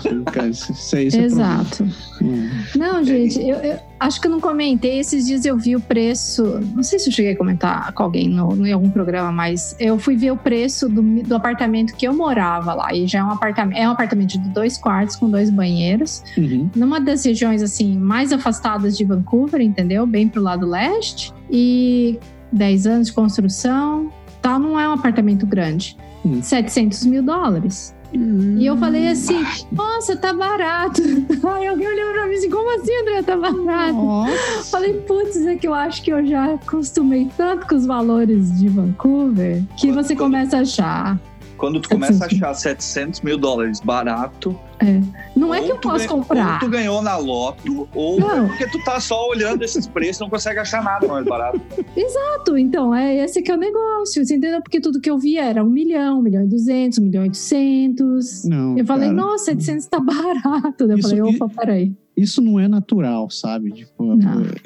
Isso, isso é Exato. Hum. Não, gente, eu, eu, acho que eu não comentei. Esses dias eu vi o preço. Não sei se eu cheguei a comentar com alguém no, em algum programa, mas eu fui ver o preço do, do apartamento que eu morava lá. E já é um apartamento, é um apartamento de dois quartos com dois banheiros. Uhum. Numa das regiões assim mais afastadas de Vancouver, entendeu? Bem pro lado leste. E 10 anos de construção. Tal, não é um apartamento grande. Uhum. 700 mil dólares. Hum. E eu falei assim: Nossa, tá barato. Aí alguém olhou pra mim assim: Como assim, André? Tá barato? Nossa. Falei: Putz, é que eu acho que eu já acostumei tanto com os valores de Vancouver que você começa a achar. Quando tu começa a achar 700 mil dólares barato, é. Não é que eu posso comprar. Ou tu ganhou na loto, ou não. é porque tu tá só olhando esses preços não consegue achar nada mais barato. Exato, então, é esse que é o negócio, você entendeu? Porque tudo que eu vi era um milhão, um milhão e duzentos, um milhão e oitocentos. Não, eu falei, cara, nossa, 700 tá barato. Eu isso, falei, opa, peraí isso não é natural, sabe? Tipo,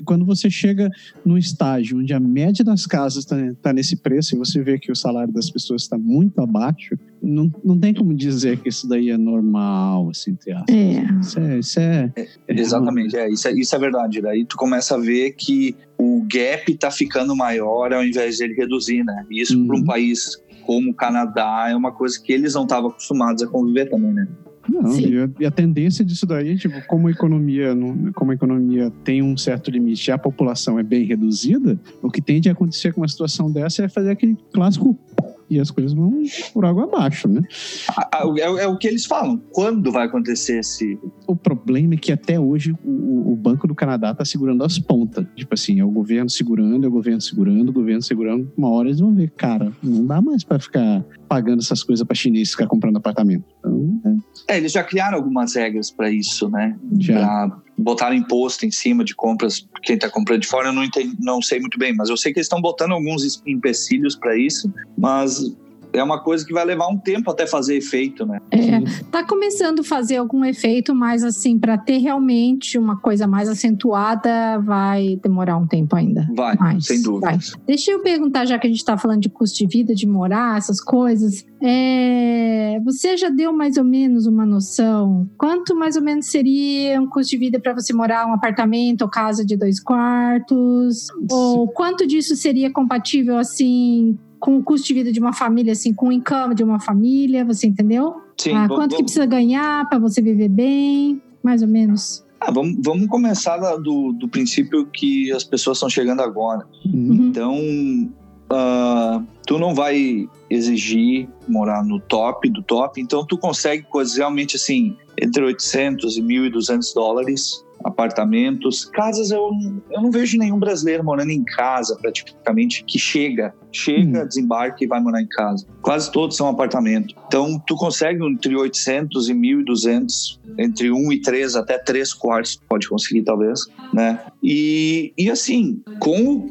quando você chega num estágio onde a média das casas está tá nesse preço e você vê que o salário das pessoas está muito abaixo, não, não tem como dizer que isso daí é normal, assim, entre aspas. É. Isso é, isso é, é, Exatamente, é, isso, é, isso é verdade. Daí tu começa a ver que o gap está ficando maior ao invés de ele reduzir, né? E isso uhum. para um país como o Canadá é uma coisa que eles não estavam acostumados a conviver também, né? Não, e a, e a, tendência disso daí, tipo, como a economia, como a economia tem um certo limite e a população é bem reduzida, o que tende a acontecer com uma situação dessa é fazer aquele clássico e as coisas vão por água abaixo, né? É, é, o que eles falam. Quando vai acontecer esse. O problema é que até hoje o, o Banco do Canadá está segurando as pontas. Tipo assim, é o governo segurando, é o governo segurando, o governo segurando. Uma hora eles vão ver, cara, não dá mais para ficar pagando essas coisas para chinês ficar comprando apartamento. Então, é. é. eles já criaram algumas regras para isso, né? Já. Pra botar imposto em cima de compras, quem está comprando de fora, eu não, entendi, não sei muito bem, mas eu sei que eles estão botando alguns empecilhos para isso, mas é uma coisa que vai levar um tempo até fazer efeito, né? É, tá começando a fazer algum efeito, mas assim, para ter realmente uma coisa mais acentuada, vai demorar um tempo ainda. Vai, mais, sem dúvida. Vai. Deixa eu perguntar, já que a gente tá falando de custo de vida, de morar, essas coisas, é, você já deu mais ou menos uma noção? Quanto mais ou menos seria um custo de vida para você morar um apartamento ou casa de dois quartos? Ou quanto disso seria compatível assim com o custo de vida de uma família, assim, com o income de uma família, você entendeu? Sim. Ah, quanto que precisa ganhar para você viver bem, mais ou menos? Ah, vamos, vamos começar do, do princípio que as pessoas estão chegando agora. Uhum. Então, uh, tu não vai exigir morar no top do top, então tu consegue coisas realmente assim, entre 800 e 1.200 dólares apartamentos. Casas, eu, eu não vejo nenhum brasileiro morando em casa, praticamente, que chega, chega, hum. desembarca e vai morar em casa. Quase todos são apartamentos. Então, tu consegue entre 800 e 1.200, entre 1 e 3, até 3 quartos, pode conseguir, talvez, né? E, e assim, como,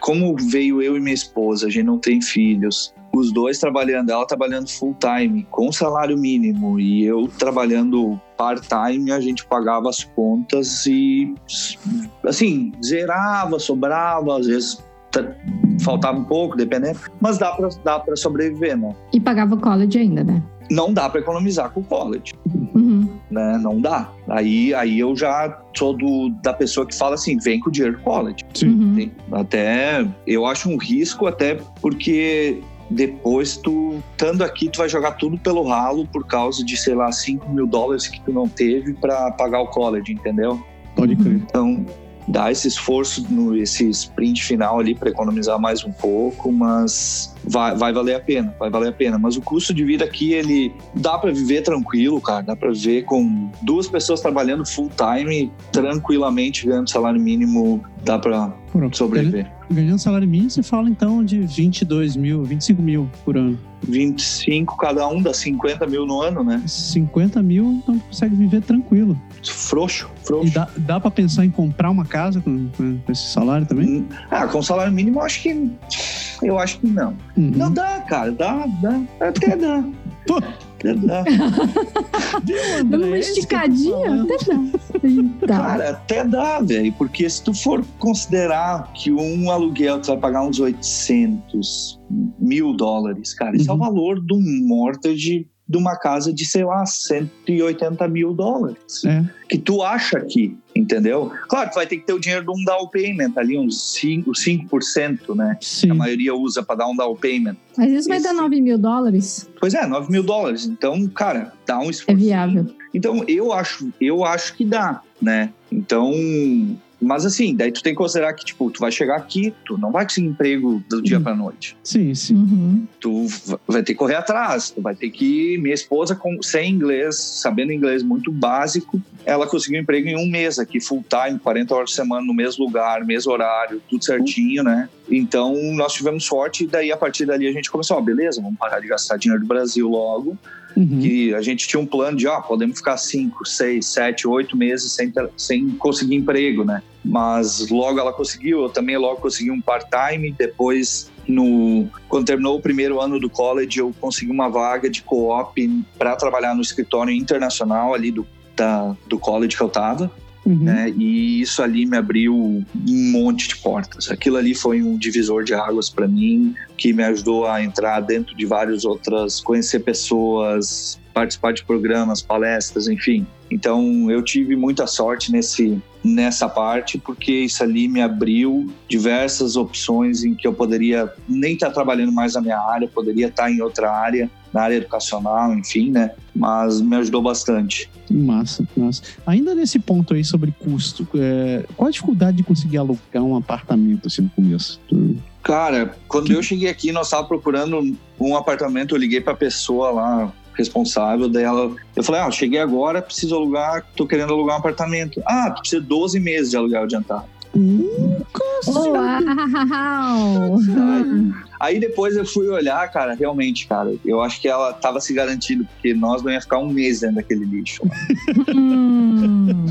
como veio eu e minha esposa, a gente não tem filhos, os dois trabalhando, ela trabalhando full time, com salário mínimo, e eu trabalhando part-time, a gente pagava as contas e, assim, zerava, sobrava, às vezes faltava um pouco, dependendo, mas dá para dá pra sobreviver, né? E pagava o college ainda, né? Não dá para economizar com o college. Uhum. Né? Não dá. Aí, aí eu já sou do, da pessoa que fala assim: vem com o dinheiro do college. Uhum. Até eu acho um risco, até porque depois tu, estando aqui, tu vai jogar tudo pelo ralo por causa de, sei lá, 5 mil dólares que tu não teve para pagar o college, entendeu? Pode crer. Então, dá esse esforço no esse sprint final ali para economizar mais um pouco, mas vai, vai valer a pena, vai valer a pena. Mas o custo de vida aqui, ele dá para viver tranquilo, cara, dá para viver com duas pessoas trabalhando full time, tranquilamente ganhando salário mínimo, dá para sobreviver. Ganhando salário mínimo, você fala então de 22 mil, 25 mil por ano. 25 cada um, dá 50 mil no ano, né? 50 mil, então consegue viver tranquilo. Frouxo, frouxo. E dá, dá pra pensar em comprar uma casa com, com esse salário também? Hum, ah, com salário mínimo eu acho que. Eu acho que não. Uhum. Não dá, cara, dá, dá. Até dá. Pô. Até dá. Dando uma esticadinha, até dá. Cara, até dá, velho. Porque se tu for considerar que um aluguel tu vai pagar uns 800 mil dólares, cara, uhum. isso é o uhum. valor de um mortgage de uma casa de, sei lá, 180 mil dólares. É. Que tu acha aqui, entendeu? Claro, tu vai ter que ter o dinheiro de um down payment, ali uns 5%, 5% né? Sim. A maioria usa para dar um down payment. Mas isso vai Esse... dar 9 mil dólares? Pois é, 9 mil dólares. Então, cara, dá um esforço. É viável. Então, eu acho, eu acho que dá, né? Então, mas assim, daí tu tem que considerar que, tipo, tu vai chegar aqui, tu não vai conseguir emprego do dia uhum. pra noite. Sim, sim. Uhum. Tu vai ter que correr atrás, tu vai ter que. Minha esposa, com, sem inglês, sabendo inglês muito básico, ela conseguiu emprego em um mês aqui, full time, 40 horas por semana, no mesmo lugar, mesmo horário, tudo certinho, né? Então nós tivemos sorte, e daí a partir dali a gente começou, ó, beleza, vamos parar de gastar dinheiro do Brasil logo Uhum. Que a gente tinha um plano de, ó, podemos ficar cinco, seis, sete, oito meses sem, sem conseguir emprego, né? Mas logo ela conseguiu, eu também logo consegui um part-time. Depois, no, quando terminou o primeiro ano do college, eu consegui uma vaga de co-op para trabalhar no escritório internacional ali do, da, do college que eu tava. Uhum. Né? E isso ali me abriu um monte de portas. Aquilo ali foi um divisor de águas para mim, que me ajudou a entrar dentro de várias outras, conhecer pessoas, participar de programas, palestras, enfim. Então eu tive muita sorte nesse nessa parte porque isso ali me abriu diversas opções em que eu poderia nem estar trabalhando mais na minha área, poderia estar em outra área, na área educacional, enfim, né? Mas me ajudou bastante. Massa, massa. Ainda nesse ponto aí sobre custo, é, qual a dificuldade de conseguir alugar um apartamento assim no começo? Cara, quando que... eu cheguei aqui, nós estávamos procurando um apartamento, eu liguei para a pessoa lá responsável dela. Eu falei, ah, cheguei agora, preciso alugar, tô querendo alugar um apartamento. Ah, tu precisa de 12 meses de aluguel adiantado. Hum, Uau! Aí depois eu fui olhar, cara, realmente, cara, eu acho que ela tava se garantindo, porque nós não ia ficar um mês dentro daquele lixo. Hum.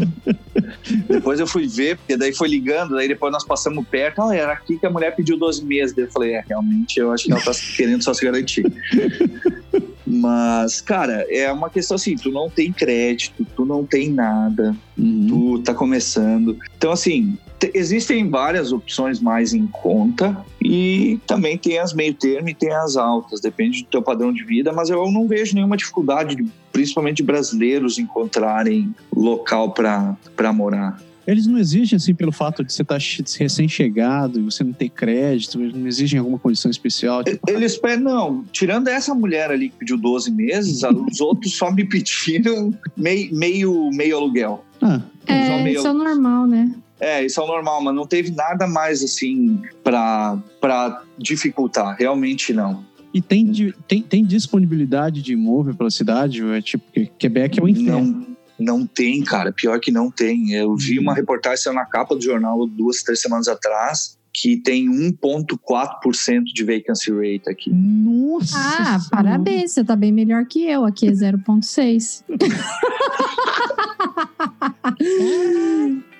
depois eu fui ver, porque daí foi ligando, daí depois nós passamos perto, ah, era aqui que a mulher pediu 12 meses. Daí eu falei, é, realmente, eu acho que ela tá querendo só se garantir. Mas, cara, é uma questão assim, tu não tem crédito, tu não tem nada, uhum. tu tá começando. Então, assim, existem várias opções mais em conta e também tem as meio termo e tem as altas, depende do teu padrão de vida, mas eu não vejo nenhuma dificuldade, principalmente de brasileiros encontrarem local para morar. Eles não exigem, assim, pelo fato de você estar tá recém-chegado e você não ter crédito, eles não exigem alguma condição especial? Tipo... Eles pedem, não. Tirando essa mulher ali que pediu 12 meses, os outros só me pediram meio, meio, meio aluguel. Ah. É, meio... isso é normal, né? É, isso é o normal, mas não teve nada mais assim para dificultar, realmente não. E tem, tem, tem disponibilidade de imóvel pela cidade? É tipo, Quebec é o inferno. Não, não tem, cara. Pior que não tem. Eu vi uma reportagem na capa do jornal duas, três semanas atrás que tem 1,4% de vacancy rate aqui. Nossa! Ah, parabéns, você tá bem melhor que eu. Aqui é 0,6.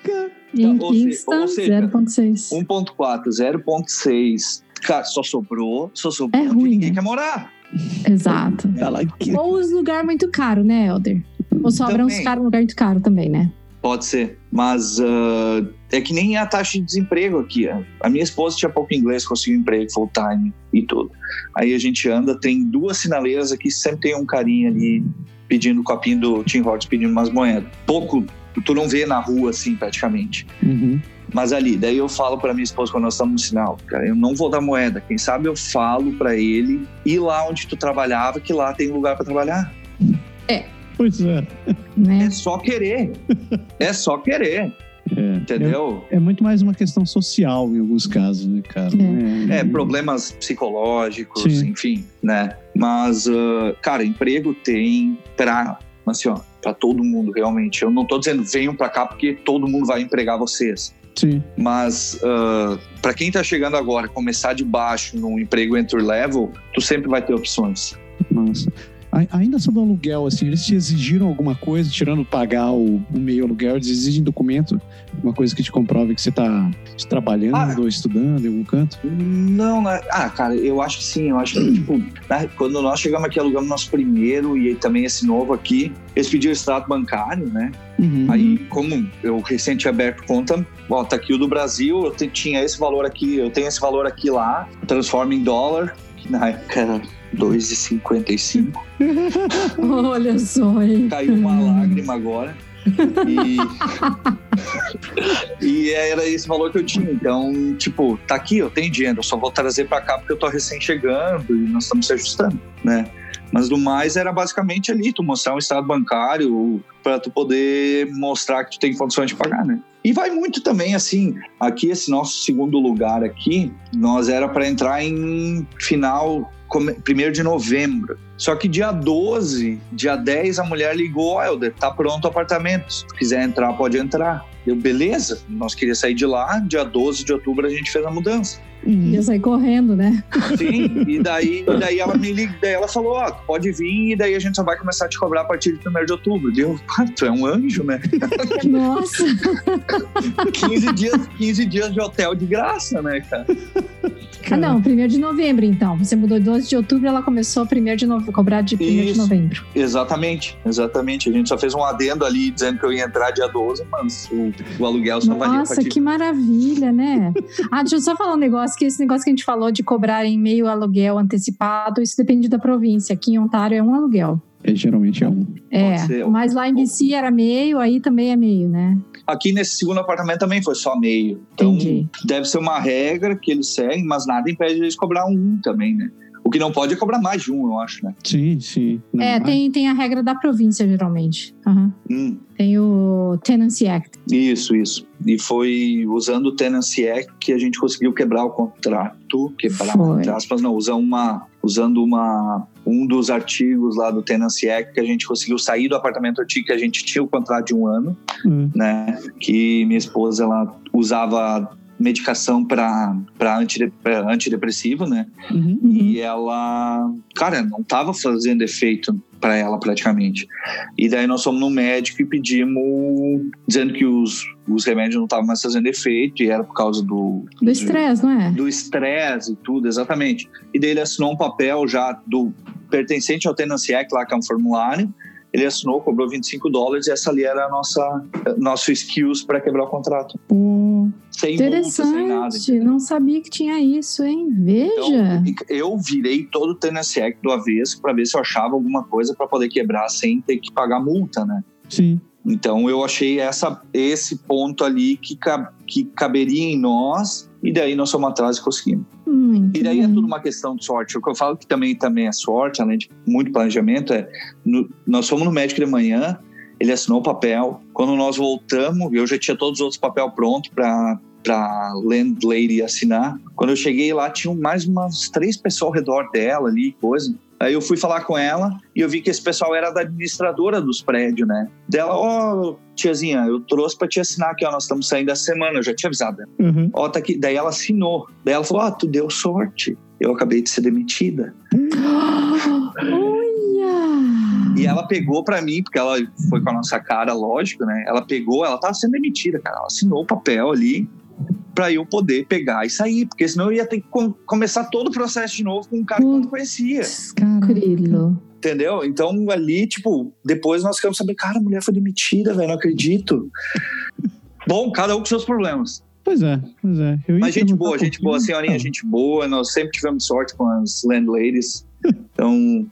Em Kingston, 0,6. 1,4, 0,6. Cara, só sobrou, só sobrou é ruim, ninguém né? quer morar. Exato. Ou os lugares muito caros, né, Elder? Ou sobra uns caros, lugar muito caro também, né? Pode ser. Mas uh, é que nem a taxa de desemprego aqui. A minha esposa tinha pouco inglês, conseguiu emprego full time e tudo. Aí a gente anda, tem duas sinaleiras aqui, sempre tem um carinha ali pedindo copinho do Tim Hortons, pedindo umas moedas. Pouco tu não vê na rua assim praticamente. Uhum. Mas ali, daí eu falo para minha esposa quando nós estamos no sinal, cara, eu não vou dar moeda. Quem sabe eu falo para ele ir lá onde tu trabalhava, que lá tem lugar para trabalhar. É. Pois é. Né? É só querer. é só querer. É, Entendeu? É, é, muito mais uma questão social em alguns casos, né, cara? É, é problemas psicológicos, Sim. enfim, né? Mas, uh, cara, emprego tem pra, assim, ó, para todo mundo, realmente. Eu não estou dizendo venham para cá porque todo mundo vai empregar vocês. Sim. Mas uh, para quem está chegando agora, começar de baixo num emprego entry level, tu sempre vai ter opções. Nossa. Ainda sobre o aluguel, assim, eles te exigiram alguma coisa, tirando pagar o, o meio aluguel, eles exigem documento, uma coisa que te comprove que você está trabalhando ah, ou estudando em algum canto? Não, né? ah, cara, eu acho que sim, eu acho que, tipo, né, quando nós chegamos aqui, alugamos nosso primeiro e também esse novo aqui, eles pediram extrato bancário, né? Uhum. Aí, como eu recente aberto conta, ó, tá aqui o do Brasil, eu tinha esse valor aqui, eu tenho esse valor aqui lá, transforma em dólar, que na época 2,55. Olha só, hein? Caiu uma lágrima agora. E... e era esse valor que eu tinha. Então, tipo, tá aqui, eu tenho dinheiro, eu só vou trazer para cá porque eu tô recém chegando e nós estamos se ajustando, né? Mas do mais era basicamente ali, tu mostrar um estado bancário para tu poder mostrar que tu tem condições de pagar, né? E vai muito também assim, aqui esse nosso segundo lugar aqui, nós era para entrar em final primeiro de novembro. Só que dia 12, dia 10, a mulher ligou, Helder, tá pronto o apartamento. Se quiser entrar, pode entrar. Eu, beleza, nós queríamos sair de lá, dia 12 de outubro a gente fez a mudança. Uhum. Ia sair correndo, né? Sim, e daí, e daí ela me liga, daí ela falou, ó, oh, pode vir, e daí a gente só vai começar a te cobrar a partir de 1 de outubro. Deu, tu é um anjo, né? Nossa! 15 dias, 15 dias de hotel de graça, né, cara? Ah, não, 1 de novembro, então. Você mudou 12 de outubro, ela começou 1 de novembro, cobrar de 1 de novembro. Exatamente, exatamente. A gente só fez um adendo ali dizendo que eu ia entrar dia 12, mas o, o aluguel só valia Nossa, que maravilha, né? ah, deixa eu só falar um negócio, que esse negócio que a gente falou de cobrar em meio aluguel antecipado, isso depende da província. Aqui em Ontário é um aluguel. É, geralmente é um. É, mas lá em BC era meio, aí também é meio, né? Aqui nesse segundo apartamento também foi só meio. Então Entendi. deve ser uma regra que eles seguem, mas nada impede eles cobrar um também, né? O que não pode é cobrar mais de um, eu acho, né? Sim, sim. Não é, tem, tem a regra da província, geralmente. Uhum. Hum. Tem o Tenancy Act. Isso, isso. E foi usando o Tenancy Act que a gente conseguiu quebrar o contrato, quebrar, entre aspas, não, usando uma, usando uma, um dos artigos lá do Tenancy Act que a gente conseguiu sair do apartamento antigo que a gente tinha o contrato de um ano, hum. né? Que minha esposa, ela usava medicação para antidepressivo, né? Uhum, uhum. E ela, cara, não tava fazendo efeito para ela praticamente. E daí nós fomos no médico e pedimos, dizendo que os, os remédios não estavam mais fazendo efeito e era por causa do. Do estresse, não é? Do estresse e tudo, exatamente. E daí ele assinou um papel já do pertencente ao Tenancy Act, lá que é um formulário, ele assinou, cobrou 25 dólares e essa ali era a nossa nosso skills para quebrar o contrato. Pô, sem interessante. Multa, sem nada, não sabia que tinha isso, hein? Veja. Então, eu virei todo o Act do avesso para ver se eu achava alguma coisa para poder quebrar sem ter que pagar multa, né? Sim. Então eu achei essa, esse ponto ali que, que caberia em nós e daí nós fomos atrás e conseguimos. Muito e daí é tudo uma questão de sorte. O que eu falo que também, também é sorte, além de muito planejamento, é no, nós fomos no médico de manhã, ele assinou o papel. Quando nós voltamos, eu já tinha todos os outros papel pronto para para landlady assinar. Quando eu cheguei lá, tinham mais umas três pessoas ao redor dela ali, coisa. Aí eu fui falar com ela e eu vi que esse pessoal era da administradora dos prédios, né? Dela, ó, oh, tiazinha, eu trouxe para te assinar aqui, ó, nós estamos saindo da semana, eu já tinha avisado. Uhum. Ó, tá aqui. Daí ela assinou. Daí ela falou, ó, oh, tu deu sorte. Eu acabei de ser demitida. E ela pegou para mim, porque ela foi com a nossa cara, lógico, né? Ela pegou, ela tava sendo demitida, cara. Ela assinou o papel ali para eu poder pegar e sair, porque senão eu ia ter que começar todo o processo de novo com um cara que eu não conhecia. Caramba. Entendeu? Então ali, tipo, depois nós queremos saber, cara, a mulher foi demitida, velho, não acredito. Bom, cada um com seus problemas. Pois é, pois é. Mas gente boa, gente boa, senhorinha, gente boa. Nós sempre tivemos sorte com as landladies. Então.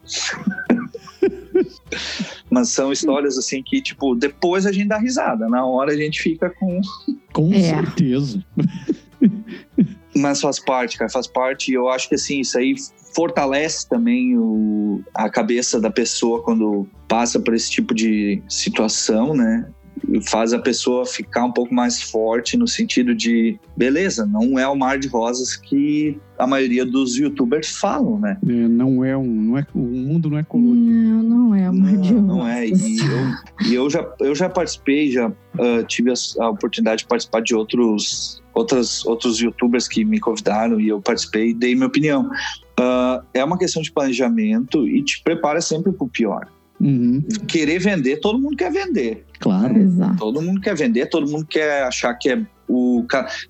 Mas são histórias assim que, tipo, depois a gente dá risada. Na hora a gente fica com. Com é. certeza. Mas faz parte, cara, faz parte. E eu acho que assim, isso aí fortalece também o, a cabeça da pessoa quando passa por esse tipo de situação, né? Faz a pessoa ficar um pouco mais forte no sentido de, beleza, não é o mar de rosas que a maioria dos youtubers falam, né? É, não é um, não é, o mundo não é colorido. Não, não é o mar de rosas. Não é, e eu, e eu, já, eu já participei, já uh, tive a, a oportunidade de participar de outros outros, outros youtubers que me convidaram e eu participei e dei minha opinião. Uh, é uma questão de planejamento e te prepara sempre para o pior. Uhum. Querer vender, todo mundo quer vender. Claro. Exato. Todo mundo quer vender, todo mundo quer achar que é o.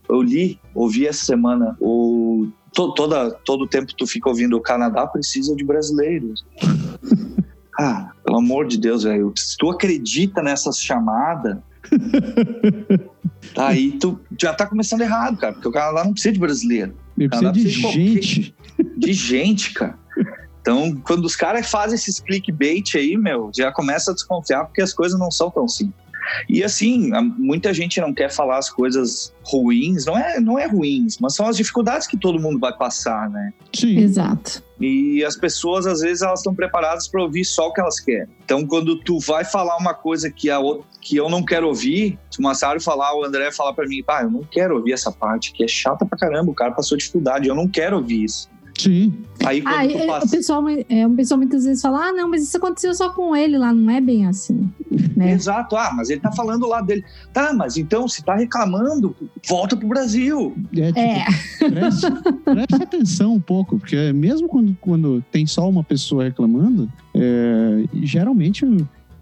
Eu li, ouvi essa semana, o. Toda, todo tempo tu fica ouvindo o Canadá precisa de brasileiros. ah, pelo amor de Deus, velho. Se tu acredita nessas chamadas, aí tu já tá começando errado, cara. Porque o Canadá não precisa de brasileiro. Ele precisa de, precisa de gente. De gente, cara. Então, quando os caras fazem esses clickbait aí, meu, já começa a desconfiar porque as coisas não são tão simples. E assim, muita gente não quer falar as coisas ruins, não é, não é ruins, mas são as dificuldades que todo mundo vai passar, né? Sim. Exato. E as pessoas, às vezes, elas estão preparadas para ouvir só o que elas querem. Então, quando tu vai falar uma coisa que, a outra, que eu não quero ouvir, se o Massaro falar, o André falar para mim, pá, eu não quero ouvir essa parte, que é chata pra caramba, o cara passou dificuldade, eu não quero ouvir isso. Sim. Aí quando ah, é, passa... o, pessoal, é, o pessoal muitas vezes fala: ah, não, mas isso aconteceu só com ele lá, não é bem assim. Né? Exato, ah, mas ele tá falando lá dele. Tá, mas então se tá reclamando, volta pro Brasil. É, tipo, é. Preste, preste, atenção um pouco, porque mesmo quando, quando tem só uma pessoa reclamando, é, geralmente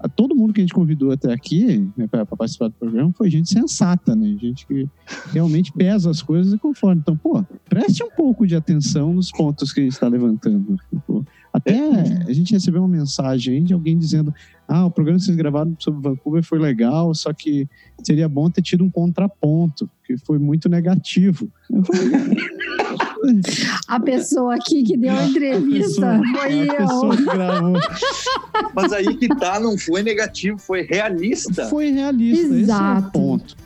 todo mundo que a gente convidou até aqui né, para participar do programa foi gente sensata, né? Gente que realmente pesa as coisas e conforme. Então, pô, preste um pouco de atenção nos pontos que a gente está levantando. Tipo, até é. a gente recebeu uma mensagem de alguém dizendo: ah, o programa que vocês gravaram sobre Vancouver foi legal, só que seria bom ter tido um contraponto, que foi muito negativo. A pessoa aqui que deu a entrevista a pessoa, foi a eu. Mas aí que tá, não foi negativo, foi realista. Foi realista, Exato. esse é o ponto.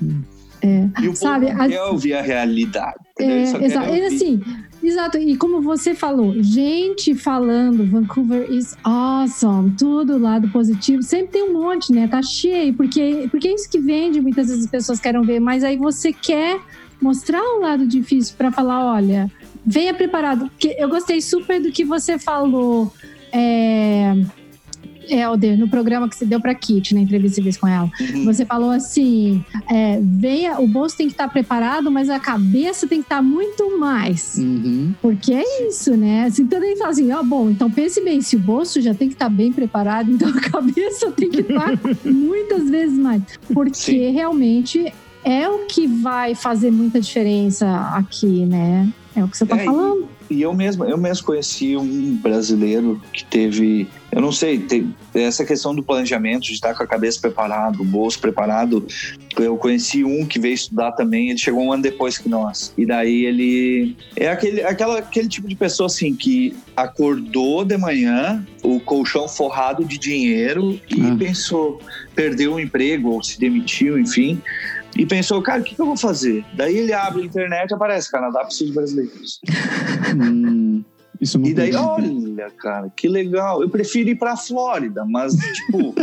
É. E o Sabe, povo quer ouvir a realidade. É, exato. E assim, exato. E como você falou, gente falando Vancouver is awesome, tudo lado positivo, sempre tem um monte, né? Tá cheio, porque, porque é isso que vende, muitas vezes as pessoas querem ver, mas aí você quer mostrar o lado difícil para falar, olha, venha preparado. Porque eu gostei super do que você falou. É, Helder, no programa que você deu pra Kit, na entrevista que fez com ela. Uhum. Você falou assim: é, venha, o bolso tem que estar preparado, mas a cabeça tem que estar muito mais. Uhum. Porque é isso, né? Assim, então ele fala assim: ó, oh, bom, então pense bem, se o bolso já tem que estar bem preparado, então a cabeça tem que estar muitas vezes mais. Porque Sim. realmente é o que vai fazer muita diferença aqui, né? É o que você está é, falando. E eu mesmo, eu mesmo conheci um brasileiro que teve, eu não sei, tem, essa questão do planejamento, de estar com a cabeça preparada, o bolso preparado. Eu conheci um que veio estudar também, ele chegou um ano depois que nós. E daí ele é aquele, aquela, aquele tipo de pessoa assim que acordou de manhã, o colchão forrado de dinheiro e ah. pensou, perdeu o emprego ou se demitiu, enfim e pensou, cara, o que, que, eu vou fazer? Daí ele abre a internet e aparece, Canadá precisa de brasileiros. hum. Isso não e daí, olha, cara, que legal. Eu prefiro ir pra Flórida, mas, tipo,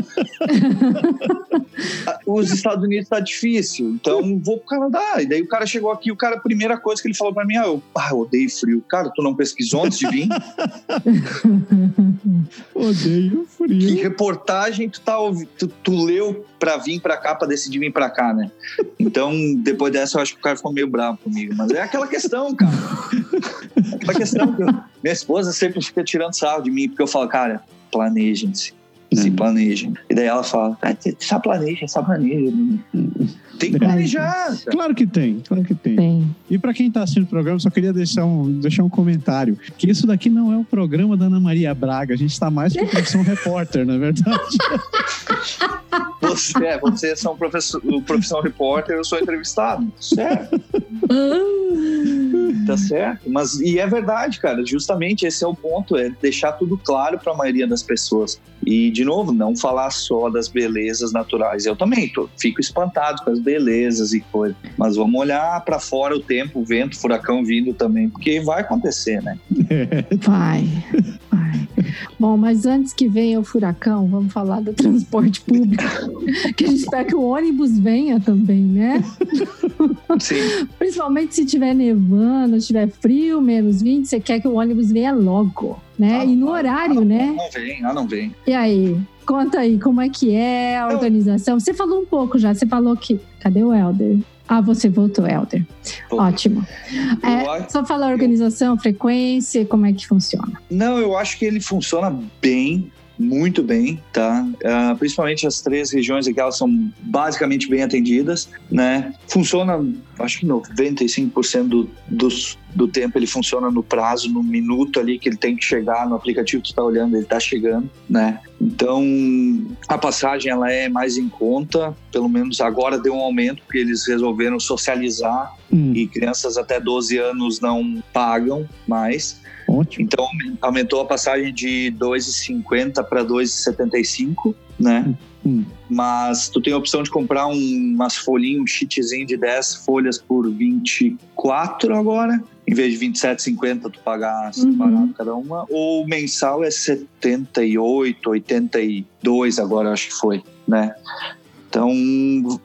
os Estados Unidos tá difícil, então vou pro Canadá. E daí o cara chegou aqui, o cara, a primeira coisa que ele falou pra mim, ah, eu, ah, eu odeio frio. Cara, tu não pesquisou antes de vir? odeio frio. Que reportagem tu, tá, tu, tu leu pra vir pra cá, pra decidir vir pra cá, né? Então, depois dessa, eu acho que o cara ficou meio bravo comigo. Mas é aquela questão, cara. aquela questão que eu, minha esposa sempre fica tirando sarro de mim, porque eu falo, cara, planejem-se. Se uhum. planejem. E daí ela fala, ah, só planeja, só planeja. Tem que planejar. Claro que tem, claro que tem. tem. E para quem está assistindo o programa, só queria deixar um, deixar um comentário. Que isso daqui não é um programa da Ana Maria Braga. A gente está mais com profissão repórter, na é verdade. Você, é, vocês são professor, profissão repórter, eu sou entrevistado. Certo. tá certo. Mas, e é verdade, cara. Justamente esse é o ponto, é deixar tudo claro para a maioria das pessoas. E, de novo, não falar só das belezas naturais. Eu também tô, fico espantado com as belezas e coisas. Mas vamos olhar para fora o tempo, o vento, o furacão vindo também, porque vai acontecer, né? Vai. vai. Bom, mas antes que venha o furacão, vamos falar do transporte público. que a gente espera que o ônibus venha também, né? Sim. Principalmente se tiver nevando, se tiver frio, menos 20, você quer que o ônibus venha logo, né? Ah, e no horário, ah, não, né? Não vem, ah, não vem. E aí? Conta aí, como é que é a organização? Você falou um pouco já, você falou que. Cadê o Helder? Ah, você voltou, Helder. Ótimo. É, só falar organização, frequência, como é que funciona? Não, eu acho que ele funciona bem muito bem, tá? Uh, principalmente as três regiões aqui, elas são basicamente bem atendidas, né? Funciona, acho que 95% do, dos, do tempo ele funciona no prazo, no minuto ali que ele tem que chegar no aplicativo que tu tá olhando, ele tá chegando, né? Então, a passagem ela é mais em conta, pelo menos agora deu um aumento porque eles resolveram socializar hum. e crianças até 12 anos não pagam mais. Ótimo. Então aumentou a passagem de 2,50 para 2,75, né? Hum, hum. Mas tu tem a opção de comprar um, umas folhinhas, um sheetzinho de 10 folhas por 24 agora. Em vez de 27,50 tu pagar separado uhum. cada uma. Ou mensal é 78, 82 agora acho que foi, né? Então,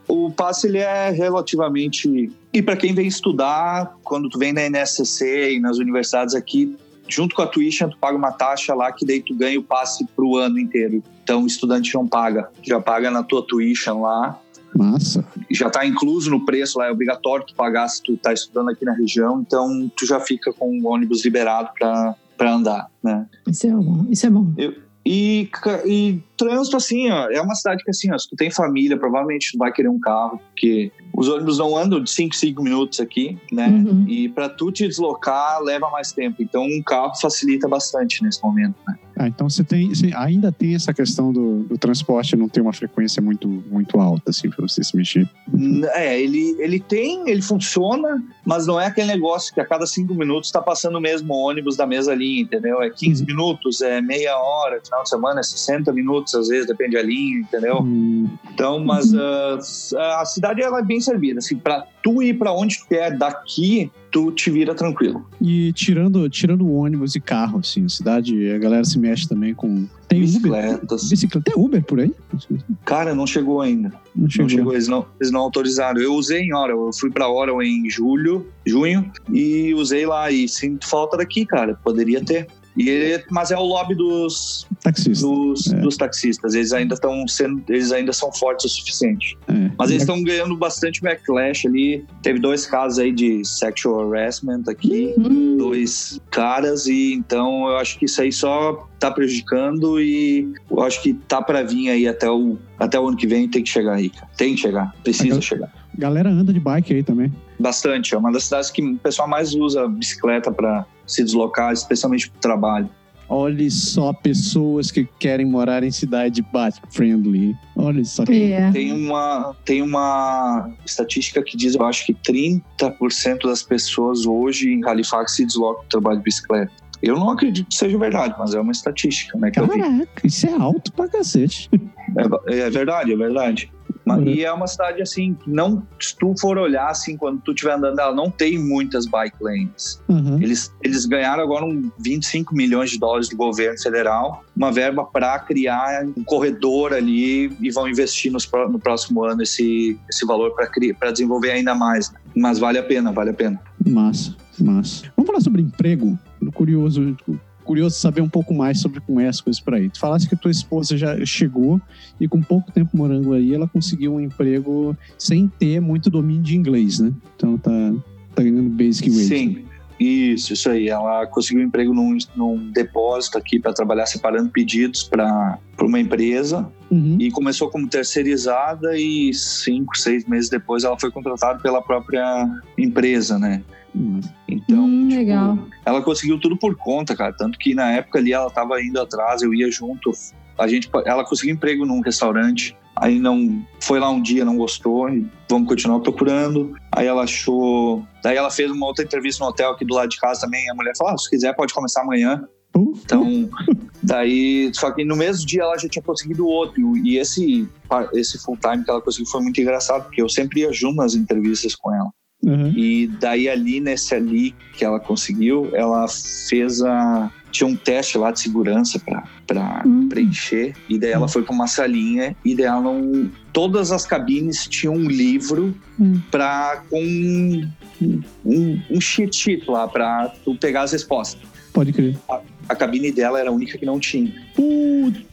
o passe ele é relativamente e para quem vem estudar, quando tu vem na NSCC e nas universidades aqui, junto com a tuition, tu paga uma taxa lá que daí tu ganha o passe pro ano inteiro. Então o estudante não paga, já paga na tua tuition lá. Massa. Já está incluso no preço lá, é obrigatório tu pagar se tu tá estudando aqui na região, então tu já fica com o ônibus liberado para andar, né? Isso é bom, isso é bom. Eu, e, e trânsito, assim, ó, é uma cidade que, assim, ó, se tu tem família, provavelmente tu vai querer um carro, porque os ônibus não andam de 5, 5 minutos aqui, né? Uhum. E para tu te deslocar leva mais tempo. Então, um carro facilita bastante nesse momento, né? Ah, então você tem, você ainda tem essa questão do, do, transporte não ter uma frequência muito, muito alta, assim, para você se mexer. É, ele, ele tem, ele funciona, mas não é aquele negócio que a cada cinco minutos está passando o mesmo ônibus da mesma linha, entendeu? É 15 uhum. minutos, é meia hora, final de semana é 60 minutos, às vezes, depende da linha, entendeu? Uhum. Então, mas uh, a cidade ela é bem servida, assim, para tu ir para onde tu quer daqui, tu te vira tranquilo. E tirando, tirando ônibus e carro, assim, a cidade, a galera se mexe também com. Tem bicicletas. Uber? Bicicleta. Tem Uber por aí? Cara, não chegou ainda. Não chegou. Não chegou. Eles, não, eles não autorizaram. Eu usei em hora. Eu fui pra hora em julho, junho, e usei lá. E sinto falta daqui, cara. Poderia ter. E mas é o lobby dos taxistas. Dos, é. dos taxistas. Eles ainda estão sendo, eles ainda são fortes o suficiente. É. Mas eles estão ganhando bastante backlash ali. Teve dois casos aí de sexual harassment aqui, uhum. dois caras e então eu acho que isso aí só tá prejudicando e eu acho que tá para vir aí até o até o ano que vem tem que chegar aí, cara. Tem que chegar, precisa chegar. Galera anda de bike aí também. Bastante, é uma das cidades que o pessoal mais usa bicicleta para se deslocar, especialmente para o trabalho. Olhe só pessoas que querem morar em cidade bike friendly. Olha só. Yeah. É. Tem uma tem uma estatística que diz, eu acho que 30% das pessoas hoje em Halifax se deslocam para trabalho de bicicleta. Eu não acredito que seja verdade, mas é uma estatística, né? Caraca, isso é alto pra cacete. É, é verdade, é verdade. Uhum. E é uma cidade assim que não, se tu for olhar assim, quando tu estiver andando, ela não tem muitas bike lanes. Uhum. Eles, eles ganharam agora um 25 milhões de dólares do governo federal, uma verba para criar um corredor ali e vão investir nos, no próximo ano esse, esse valor para desenvolver ainda mais. Né? Mas vale a pena, vale a pena. Massa, massa. Vamos falar sobre emprego. Curioso, curioso saber um pouco mais sobre como é as coisas por aí. Tu falaste que tua esposa já chegou e com pouco tempo morando aí, ela conseguiu um emprego sem ter muito domínio de inglês, né? Então tá, tá ganhando basic wage. Sim. Isso, isso aí. Ela conseguiu um emprego num, num depósito aqui para trabalhar separando pedidos para uma empresa uhum. e começou como terceirizada e cinco, seis meses depois ela foi contratada pela própria empresa, né? Então, hum, tipo, legal. ela conseguiu tudo por conta, cara. Tanto que na época ali ela tava indo atrás, eu ia junto. A gente, ela conseguiu emprego num restaurante. Aí não foi lá um dia, não gostou, e vamos continuar procurando. Aí ela achou. Daí ela fez uma outra entrevista no hotel aqui do lado de casa também. A mulher falou: ah, se quiser, pode começar amanhã. Então, daí, só que no mesmo dia ela já tinha conseguido outro. E esse, esse full time que ela conseguiu foi muito engraçado, porque eu sempre ia junto nas entrevistas com ela. Uhum. E daí ali, nesse ali que ela conseguiu, ela fez a... Tinha um teste lá de segurança para uhum. preencher. E daí ela foi para uma salinha e daí ela não... Todas as cabines tinham um livro uhum. pra, com um, um, um cheat sheet lá para tu pegar as respostas. Pode crer. A, a cabine dela era a única que não tinha. Puta!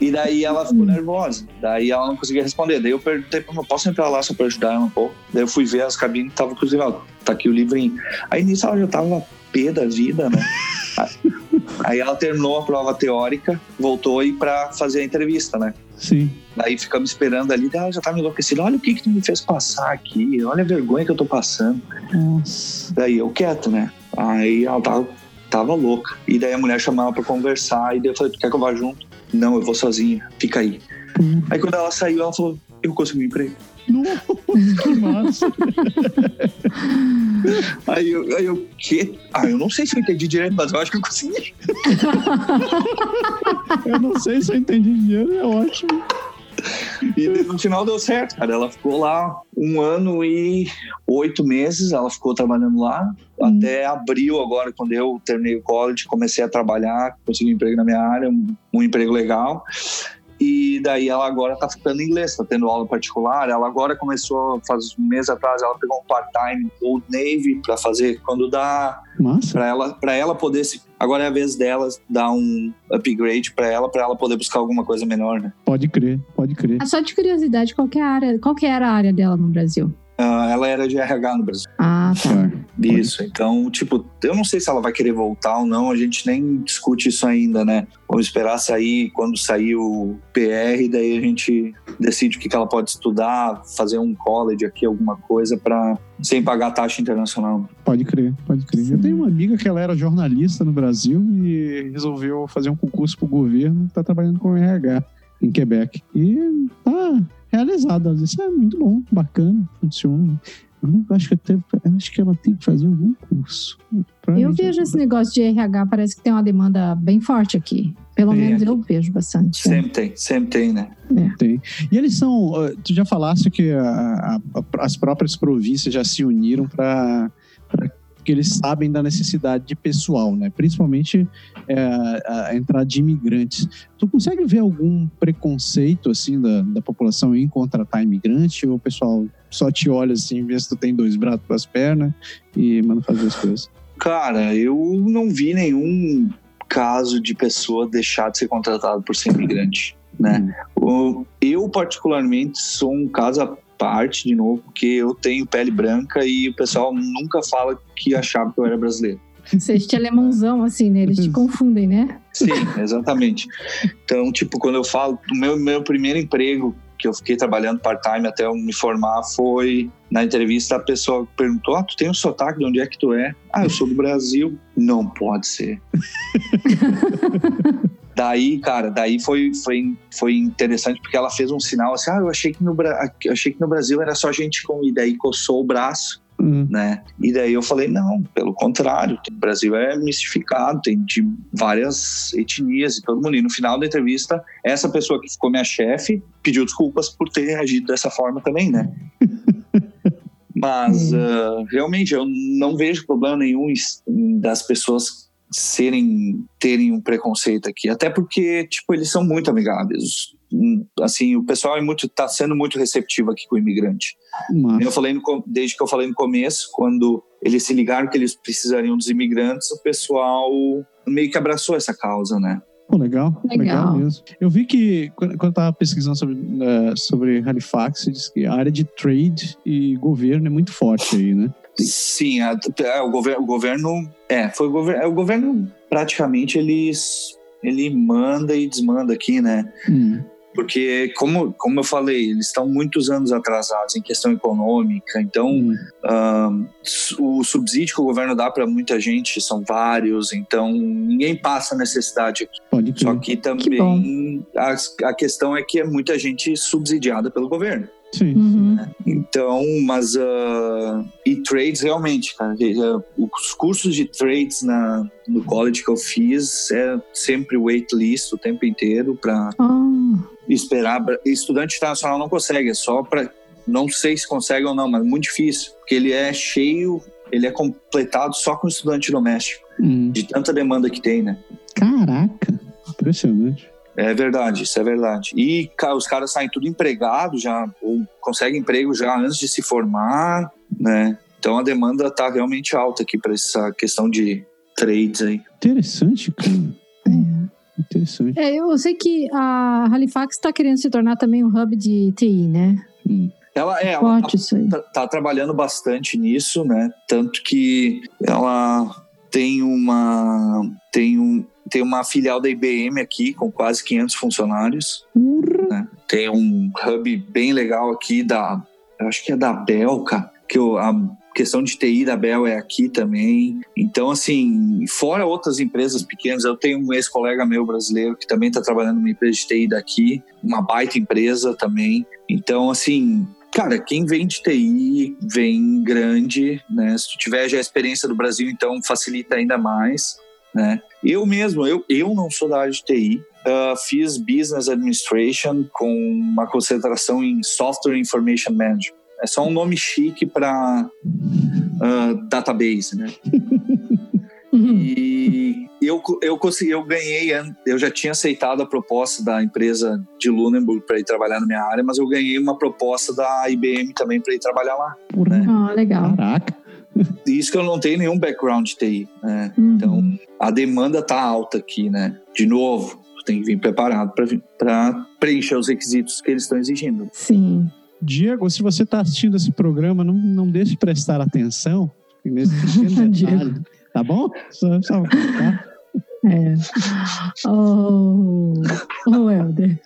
E daí ela ficou nervosa. Daí ela não conseguia responder. Daí eu perguntei pra ela, posso entrar lá só pra ajudar ela um pouco? Daí eu fui ver as cabines, tava inclusive, tá aqui o livrinho. Aí nisso ela já tava pé da vida, né? Aí ela terminou a prova teórica, voltou aí para fazer a entrevista, né? Sim. Daí ficamos esperando ali, ela já tava enlouquecida. Olha o que que tu me fez passar aqui, olha a vergonha que eu tô passando. Nossa. Daí eu quieto, né? Aí ela tava tava louca. E daí a mulher chamava pra conversar, e daí eu falei, tu quer que eu vá junto? Não, eu vou sozinha, fica aí. Uhum. Aí quando ela saiu, ela falou, eu consegui um emprego. Nossa, que massa. aí eu, aí eu, que? Ah, eu não sei se eu entendi direito, mas eu acho que eu consegui. eu não sei se eu entendi direito, é ótimo. E no final deu certo, cara. Ela ficou lá um ano e oito meses, ela ficou trabalhando lá. Hum. Até abril agora, quando eu terminei o college, comecei a trabalhar, consegui um emprego na minha área, um, um emprego legal. E daí ela agora tá ficando em inglês, tá tendo aula particular. Ela agora começou, faz um mês atrás, ela pegou um part-time Old Navy para fazer quando dá. Para ela, pra ela poder se. Agora é a vez dela dar um upgrade para ela, para ela poder buscar alguma coisa menor, né? Pode crer, pode crer. Ah, só de curiosidade, qual que, é a área, qual que era a área dela no Brasil? Uh, ela era de RH no Brasil. Ah, tá. Isso, então, tipo, eu não sei se ela vai querer voltar ou não, a gente nem discute isso ainda, né? Vamos esperar sair, quando sair o PR, daí a gente decide o que, que ela pode estudar, fazer um college aqui, alguma coisa, para sem pagar taxa internacional. Pode crer, pode crer. Eu tenho uma amiga que ela era jornalista no Brasil e resolveu fazer um concurso pro governo, tá trabalhando com RH em Quebec. E tá realizada. Isso é muito bom, bacana, funciona. Eu acho que, até, acho que ela tem que fazer algum curso. Eu vejo esse negócio de RH, parece que tem uma demanda bem forte aqui. Pelo tem menos eu vejo bastante. Sempre é. tem, sempre tem, né? É. Tem. E eles são. Tu já falaste que a, a, as próprias províncias já se uniram para porque eles sabem da necessidade de pessoal, né? Principalmente é, a, a entrada de imigrantes. Tu consegue ver algum preconceito assim da, da população em contratar imigrante ou o pessoal só te olha assim, vê se tu tem dois braços, duas pernas e manda fazer as coisas? Cara, eu não vi nenhum caso de pessoa deixar de ser contratada por ser imigrante, né? Hum. Eu, particularmente, sou um caso parte, de novo, porque eu tenho pele branca e o pessoal nunca fala que achava que eu era brasileiro. Vocês te alemãozão, assim, né? Eles te confundem, né? Sim, exatamente. Então, tipo, quando eu falo do meu, meu primeiro emprego, que eu fiquei trabalhando part-time até eu me formar, foi na entrevista a pessoa perguntou: Ah, tu tem um sotaque, de onde é que tu é? Ah, eu sou do Brasil. Não pode ser. daí, cara, daí foi, foi, foi interessante porque ela fez um sinal assim: Ah, eu achei que no, achei que no Brasil era só gente com. E daí coçou o braço Uhum. Né? E daí eu falei, não, pelo contrário, o Brasil é mistificado, tem de várias etnias e todo mundo. E no final da entrevista, essa pessoa que ficou minha chefe pediu desculpas por ter agido dessa forma também, né? Mas uh, realmente eu não vejo problema nenhum das pessoas serem terem um preconceito aqui, até porque tipo eles são muito amigáveis assim, o pessoal é muito está sendo muito receptivo aqui com o imigrante. Eu falei no, desde que eu falei no começo, quando eles se ligaram que eles precisariam dos imigrantes, o pessoal meio que abraçou essa causa, né? Pô, legal, legal, legal. mesmo. Eu vi que quando eu estava pesquisando sobre, uh, sobre Halifax, diz que a área de trade e governo é muito forte aí, né? Sim, a, a, é, o, governo, o governo é, foi o governo, é, o governo praticamente eles ele manda e desmanda aqui, né? Hum. Porque, como, como eu falei, eles estão muitos anos atrasados em questão econômica, então hum. o subsídio que o governo dá para muita gente são vários, então ninguém passa necessidade aqui. Pode Só que também que a, a questão é que é muita gente subsidiada pelo governo. Sim. Uhum. Então, mas uh, e trades realmente, cara, os cursos de trades na, no college que eu fiz é sempre waitlist o tempo inteiro para oh. esperar. Estudante internacional não consegue, é só para não sei se consegue ou não, mas é muito difícil, porque ele é cheio, ele é completado só com estudante doméstico, hum. de tanta demanda que tem, né? Caraca, impressionante. É verdade, isso é verdade. E os caras saem tudo empregado já, ou conseguem emprego já antes de se formar, né? Então a demanda está realmente alta aqui para essa questão de trades aí. Interessante, cara. É. Interessante. É, eu sei que a Halifax está querendo se tornar também um hub de TI, né? Hum. Ela é, ela tá, tá, trabalhando bastante nisso, né? Tanto que ela tem uma tem um, tem uma filial da IBM aqui com quase 500 funcionários. Né? Tem um hub bem legal aqui da, acho que é da Belca, que eu, a questão de TI da Bel é aqui também. Então, assim, fora outras empresas pequenas, eu tenho um ex-colega meu brasileiro que também está trabalhando numa empresa de TI daqui, uma baita empresa também. Então, assim, Cara, quem vem de TI vem grande, né? Se tu tiver já a experiência do Brasil, então facilita ainda mais. Né? Eu mesmo, eu, eu não sou da área de TI, uh, fiz Business Administration com uma concentração em Software Information Management. É só um nome chique para uh, database, né? E eu, eu consegui, eu ganhei, eu já tinha aceitado a proposta da empresa de Lunenburg para ir trabalhar na minha área, mas eu ganhei uma proposta da IBM também para ir trabalhar lá. Né? Ah, legal. Caraca. Isso que eu não tenho nenhum background de TI, né? Uhum. Então, a demanda tá alta aqui, né? De novo, tem que vir preparado para preencher os requisitos que eles estão exigindo. Sim. Diego, se você está assistindo esse programa, não, não deixe de prestar atenção nesse detalhe, tá bom? Só, só tá? É. Oh, oh, Helder,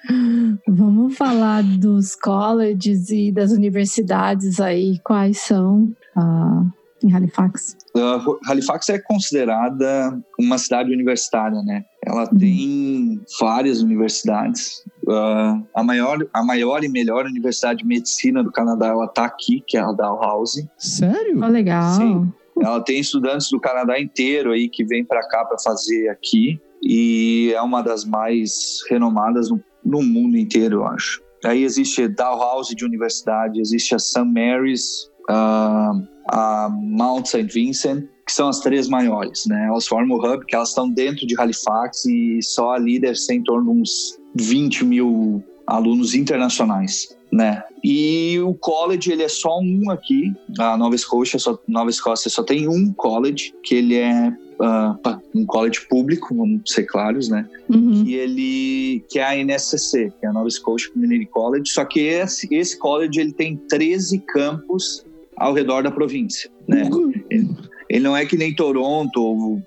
vamos falar dos colleges e das universidades aí. Quais são? Ah, em Halifax? Uh, Halifax é considerada uma cidade universitária, né? Ela uhum. tem várias universidades. Uh, a, maior, a maior e melhor universidade de medicina do Canadá, ela tá aqui, que é a Dalhousie. Sério? Oh, legal. Sim. Ela tem estudantes do Canadá inteiro aí que vêm para cá para fazer aqui e é uma das mais renomadas no, no mundo inteiro, eu acho. Aí existe a Dalhousie de universidade, existe a St. Mary's, uh, a Mount St. Vincent, que são as três maiores, né? Elas formam o hub, que elas estão dentro de Halifax e só ali deve ser em torno de uns 20 mil alunos internacionais, né? E o college ele é só um aqui, a Nova Escócia só, Nova Escócia só tem um college que ele é uh, um college público, vamos ser claros, né? Uhum. Que ele que é a NSCC, que é a Nova Scotia Community College. Só que esse, esse college ele tem 13 campos ao redor da província, né? Uhum. Ele, ele, não é que nem Toronto, ou, uh,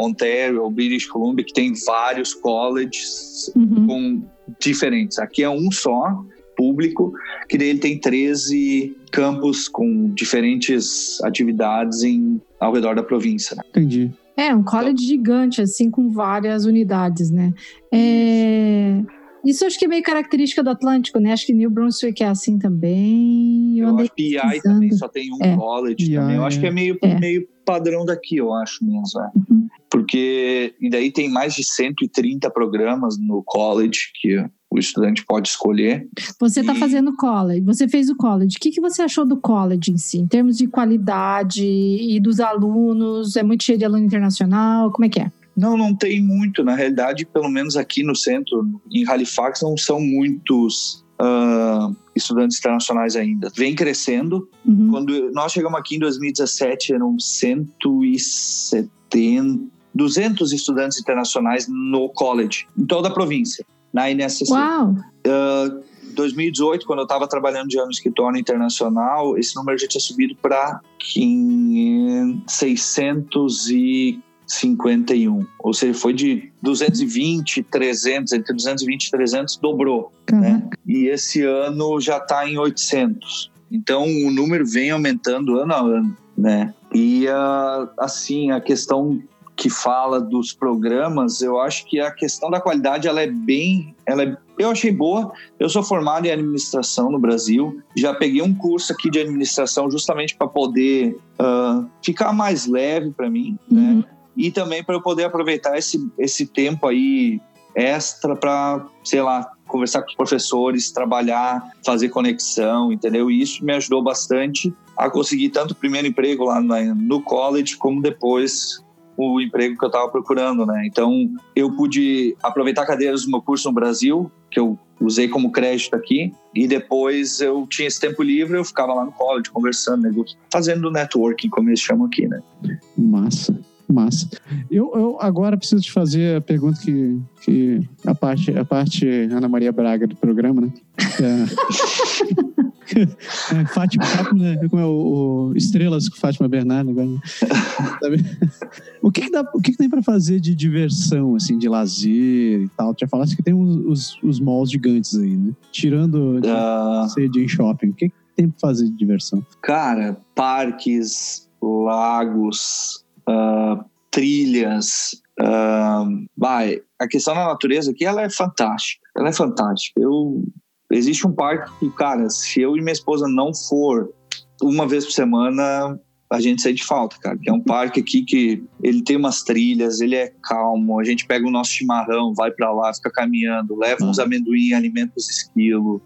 Ontario ou British Columbia, que tem vários colleges uhum. com diferentes. Aqui é um só público, que ele tem 13 campos com diferentes atividades em, ao redor da província. Né? Entendi. É, um college então, gigante, assim, com várias unidades, né? É... Isso acho que é meio característica do Atlântico, né? Acho que New Brunswick é assim também. Eu, eu acho que PI também só tem um é. college PI, também. Eu acho que é meio, é. meio padrão daqui, eu acho mesmo. É. Uhum. Porque e daí tem mais de 130 programas no college que o estudante pode escolher. Você está e... fazendo college, você fez o college. O que, que você achou do college em si, em termos de qualidade e dos alunos? É muito cheio de aluno internacional? Como é que é? Não, não tem muito. Na realidade, pelo menos aqui no centro, em Halifax, não são muitos uh, estudantes internacionais ainda. Vem crescendo. Uhum. Quando nós chegamos aqui em 2017, eram 170, 200 estudantes internacionais no college, em toda a província na INSS. Uau! Uh, 2018, quando eu estava trabalhando já no escritório internacional, esse número já tinha subido para 651. Ou seja, foi de 220, 300, entre 220 e 300, dobrou. Uhum. Né? E esse ano já está em 800. Então, o número vem aumentando ano a ano, né? E, uh, assim, a questão que fala dos programas, eu acho que a questão da qualidade ela é bem, ela é, eu achei boa. Eu sou formado em administração no Brasil, já peguei um curso aqui de administração justamente para poder uh, ficar mais leve para mim, né? uhum. né? E também para eu poder aproveitar esse, esse tempo aí extra para, sei lá, conversar com os professores, trabalhar, fazer conexão, entendeu? E isso me ajudou bastante a conseguir tanto o primeiro emprego lá no college como depois o emprego que eu estava procurando, né? Então, eu pude aproveitar cadeiras do meu curso no Brasil, que eu usei como crédito aqui, e depois eu tinha esse tempo livre, eu ficava lá no college conversando, fazendo networking, como eles chamam aqui, né? Massa. Massa. Eu, eu agora preciso te fazer a pergunta que, que a parte a parte Ana Maria Braga do programa, né? É, é, Fátima, né? como é o, o, Estrelas com Fátima Bernardo agora. Né? o que, que, dá, o que, que tem para fazer de diversão, assim, de lazer e tal? Tu já falaste que tem os, os, malls gigantes aí, né? Tirando uh... sede em shopping, o que, que tem para fazer de diversão? Cara, parques, lagos, uh, trilhas. Uh, vai, a questão da natureza aqui ela é fantástica. Ela é fantástica. Eu, existe um parque que, cara, se eu e minha esposa não for uma vez por semana, a gente sente falta, cara. Que é um parque aqui que ele tem umas trilhas, ele é calmo. A gente pega o nosso chimarrão, vai para lá, fica caminhando, leva uns amendoim, alimenta os esquilos.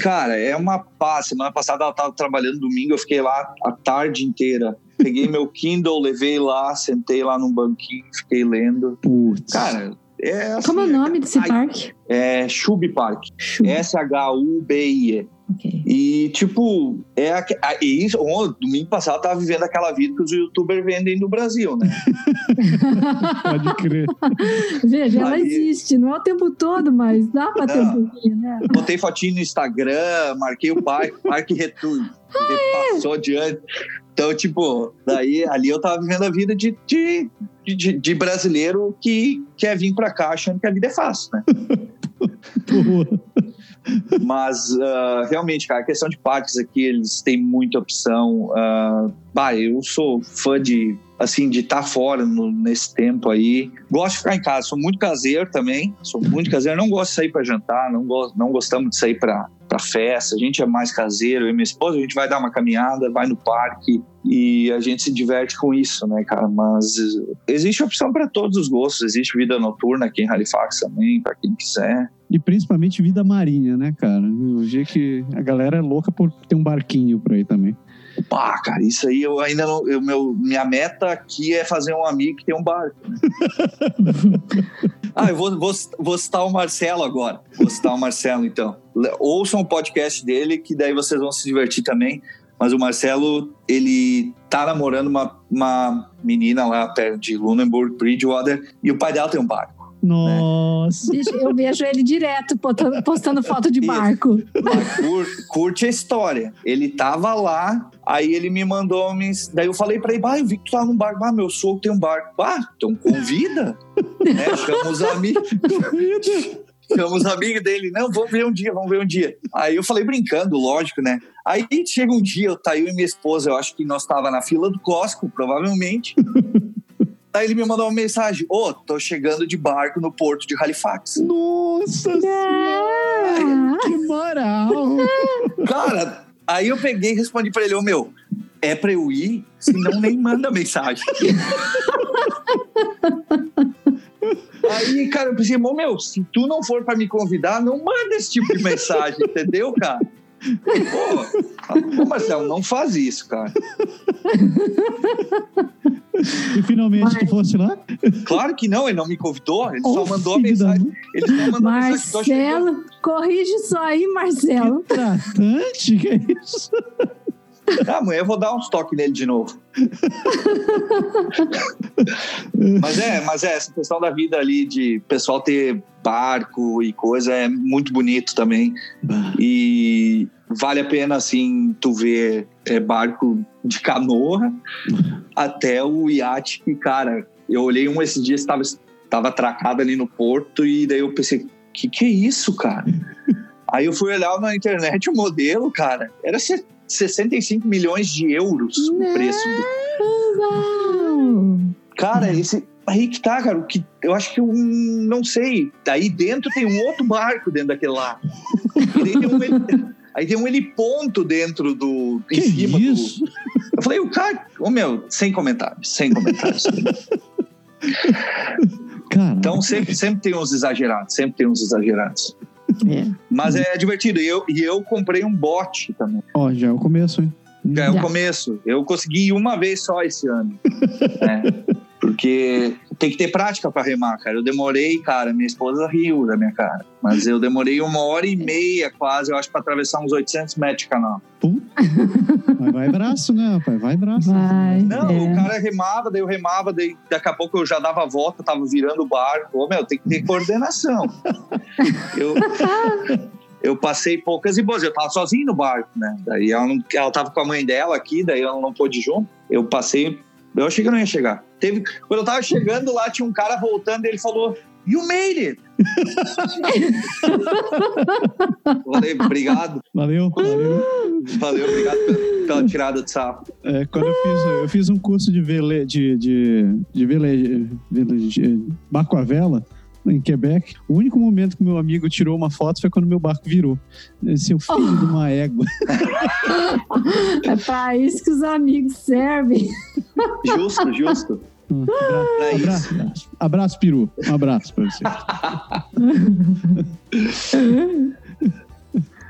Cara, é uma paz. Semana passada ela tava trabalhando domingo, eu fiquei lá a tarde inteira. Peguei meu Kindle, levei lá, sentei lá num banquinho, fiquei lendo. Putz. Cara, é assim, Como é o nome desse parque? É Chub Park. S-H-U-B-I-E. Okay. E, tipo, é a, a, e isso, domingo passado eu tava vivendo aquela vida que os youtubers vendem no Brasil, né? Pode crer. Veja, ela existe, não é o tempo todo, mas dá pra ter um pouquinho, né? Botei fotinho no Instagram, marquei o parque, parque retudo, ah, passou é? adiante. Então, tipo, daí ali eu tava vivendo a vida de, de, de, de brasileiro que quer vir pra cá achando que a vida é fácil, né? Mas uh, realmente, cara, a questão de parques aqui, eles têm muita opção. Uh, bah, eu sou fã de assim de estar tá fora no, nesse tempo aí. Gosto de ficar em casa, sou muito caseiro também. Sou muito caseiro, não gosto de sair para jantar, não, go não gostamos de sair para festa, a gente é mais caseiro, eu e minha esposa, a gente vai dar uma caminhada, vai no parque e a gente se diverte com isso, né, cara? Mas existe opção para todos os gostos, existe vida noturna aqui em Halifax também, para quem quiser. E principalmente vida marinha, né, cara? Eu vi que a galera é louca por ter um barquinho por aí também. Pá, cara, isso aí eu ainda não. Eu, meu, minha meta aqui é fazer um amigo que tem um barco. Né? ah, eu vou, vou, vou citar o Marcelo agora. Vou citar o Marcelo, então. Ouçam o podcast dele, que daí vocês vão se divertir também. Mas o Marcelo, ele tá namorando uma, uma menina lá perto de Lunenburg, Bridgewater, e o pai dela tem um barco. Nossa. Eu vejo ele direto postando, postando foto de barco. curte a história. Ele tava lá, aí ele me mandou um. Daí eu falei pra ele: ah, eu vi que tu tá num barco. Ah, meu sogro tem um barco. Ah, então convida. né? Chama os amigos. Chama os amigos dele. Não, vamos ver um dia, vamos ver um dia. Aí eu falei brincando, lógico, né? Aí chega um dia, tá eu e minha esposa, eu acho que nós tava na fila do Costco, provavelmente. Aí ele me mandou uma mensagem: Ô, oh, tô chegando de barco no porto de Halifax. Nossa senhora! que moral! Cara, aí eu peguei e respondi pra ele: Ô oh, meu, é pra eu ir? Senão nem manda mensagem. Aí, cara, eu pensei, meu, se tu não for para me convidar, não manda esse tipo de mensagem, entendeu, cara? Pô, Marcelo, não faz isso, cara. E finalmente Mas... tu fosse lá? Claro que não, ele não me convidou, ele oh, só mandou a mensagem. Ele só mandou Marcelo, mensagem, corrige isso aí, Marcelo. Que tratante, que é isso? Ah, amanhã eu vou dar uns toques nele de novo. mas é, mas é, essa questão da vida ali de pessoal ter barco e coisa é muito bonito também. E vale a pena, assim, tu ver é, barco de canoa até o iate que, cara, eu olhei um esses dias, estava tava atracado ali no porto e daí eu pensei, que que é isso, cara? Aí eu fui olhar na internet o modelo, cara, era 65 milhões de euros o preço. Do... Cara, esse, aí que tá, cara, que eu acho que eu não sei. Daí dentro tem um outro barco dentro daquele lá. Daí tem um, aí tem um heliponto dentro do. em que cima isso? do. Eu falei, o cara. Ô oh, meu, sem comentários, sem comentários. Então sempre, sempre tem uns exagerados, sempre tem uns exagerados. É. Mas é divertido. E eu, e eu comprei um bote também. Ó, já é o começo, hein? Já é o começo. Eu consegui uma vez só esse ano. é. Porque tem que ter prática para remar, cara. Eu demorei, cara, minha esposa riu da minha cara. Mas eu demorei uma hora e meia quase, eu acho, para atravessar uns 800 metros de canal. Mas vai braço, né, rapaz? Vai braço. Vai, Não, é. o cara remava, daí eu remava, daí daqui a pouco eu já dava a volta, tava virando o barco. Ô, meu, tem que ter coordenação. eu, eu passei poucas e boas. Eu tava sozinho no barco, né? Daí ela, não, ela tava com a mãe dela aqui, daí ela não pôde junto. Eu passei eu achei que eu não ia chegar. Teve, quando eu tava chegando lá, tinha um cara voltando e ele falou: You made it! Falei, obrigado. Valeu, valeu. Valeu, obrigado pela, pela tirada de sapo. É, quando eu fiz, eu fiz um curso de vele, de, de, de vele, vele, de barco a vela, em Quebec. O único momento que meu amigo tirou uma foto foi quando meu barco virou. Esse é filho oh. de uma égua. É para isso que os amigos servem. Justo, justo. Hum, abraço, abraço, abraço, peru. Um abraço para você.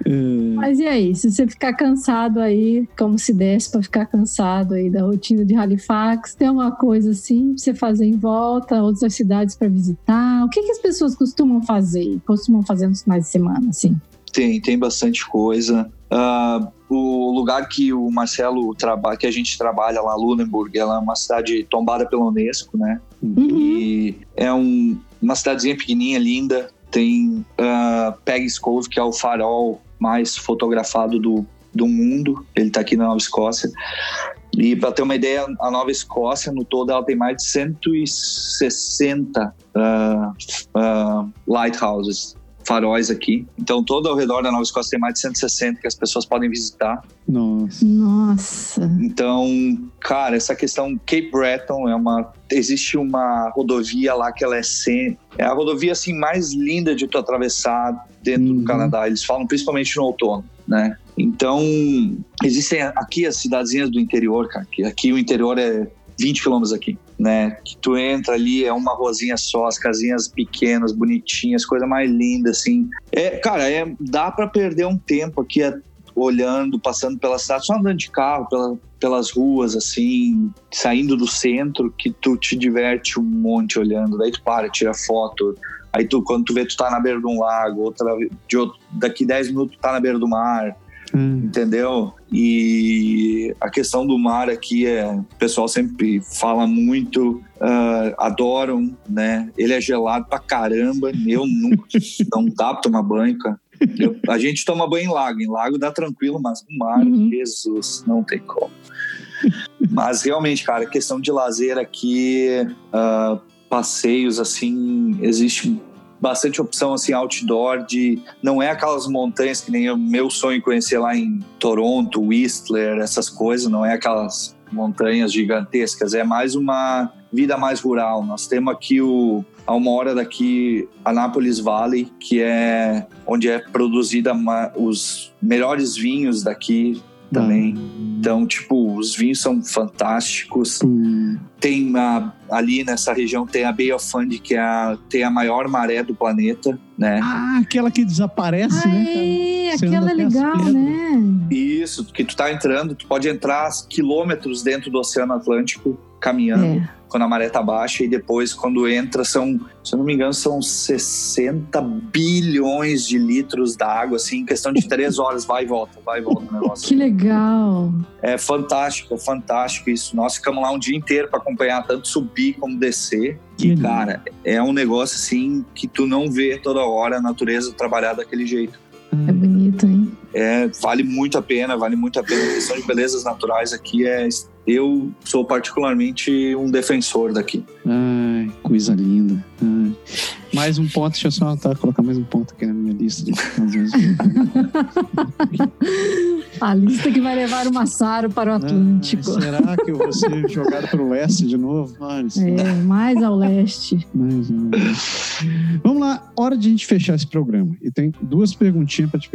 É. Mas e aí, se você ficar cansado aí, como se desse para ficar cansado aí da rotina de Halifax, tem alguma coisa assim pra você fazer em volta, outras cidades para visitar? O que, que as pessoas costumam fazer? Costumam fazer nos finais de semana, assim? Tem, tem bastante coisa. Uh, o lugar que o Marcelo trabalha, que a gente trabalha lá, Lunenburg, ela é uma cidade tombada pela Unesco, né? Uhum. E é um, uma cidadezinha pequenininha, linda. Tem uh, Peggy's Cove, que é o farol mais fotografado do, do mundo. Ele está aqui na Nova Escócia. E para ter uma ideia, a Nova Escócia no todo ela tem mais de 160 uh, uh, lighthouses faróis aqui. Então, todo ao redor da Nova Escócia tem mais de 160 que as pessoas podem visitar. Nossa. Nossa. Então, cara, essa questão Cape Breton é uma existe uma rodovia lá que ela é sem, é a rodovia assim mais linda de tu atravessar dentro uhum. do Canadá. Eles falam principalmente no outono, né? Então, existem aqui as cidadezinhas do interior, cara, que aqui o interior é 20 quilômetros aqui, né? Que tu entra ali, é uma rosinha só, as casinhas pequenas, bonitinhas, coisa mais linda, assim. É, cara, é, dá para perder um tempo aqui. É, olhando, passando pela cidade, só andando de carro pela, pelas ruas, assim, saindo do centro, que tu te diverte um monte olhando. Daí tu para, tira foto. Aí tu, quando tu vê, tu tá na beira de um lago, outra, de outro, daqui 10 minutos tu tá na beira do mar. Hum. Entendeu? E a questão do mar aqui é. O pessoal sempre fala muito, uh, adoram, né? Ele é gelado pra caramba. Eu nunca. não dá pra tomar banho, cara. Eu, a gente toma banho em lago. Em lago dá tranquilo, mas no mar, uhum. Jesus, não tem como. Mas realmente, cara, questão de lazer aqui, uh, passeios assim, existe bastante opção assim outdoor de não é aquelas montanhas que nem o meu sonho conhecer lá em Toronto, Whistler, essas coisas, não é aquelas montanhas gigantescas, é mais uma vida mais rural. Nós temos aqui o a uma hora daqui Anápolis Valley, que é onde é produzida os melhores vinhos daqui também. Então, tipo, os vinhos são fantásticos. Hum. Tem a, ali nessa região tem a Bay of Fundy, que é a, tem a maior maré do planeta, né? Ah, aquela que desaparece, né, Aê, né? Aquela é legal, né? Isso, que tu tá entrando, tu pode entrar quilômetros dentro do Oceano Atlântico caminhando. É quando a maré tá baixa e depois quando entra são, se eu não me engano, são 60 bilhões de litros d'água, assim, em questão de três horas, vai e volta, vai e volta o negócio. Que legal! É fantástico, é fantástico isso. Nós ficamos lá um dia inteiro para acompanhar tanto subir como descer. E, cara, é um negócio assim que tu não vê toda hora a natureza trabalhar daquele jeito. É bonito, hein? É, vale muito a pena, vale muito a pena. A questão de belezas naturais aqui é eu sou particularmente um defensor daqui. Ai, coisa linda. Ai. Mais um ponto, deixa eu só anotar, colocar mais um ponto aqui na minha lista. A lista que vai levar o Massaro para o Atlântico. Ai, será que eu vou ser jogado para o leste de novo? Ai, é, mais ao leste. Mais ao leste. Vamos lá, hora de a gente fechar esse programa. E tem duas perguntinhas para te,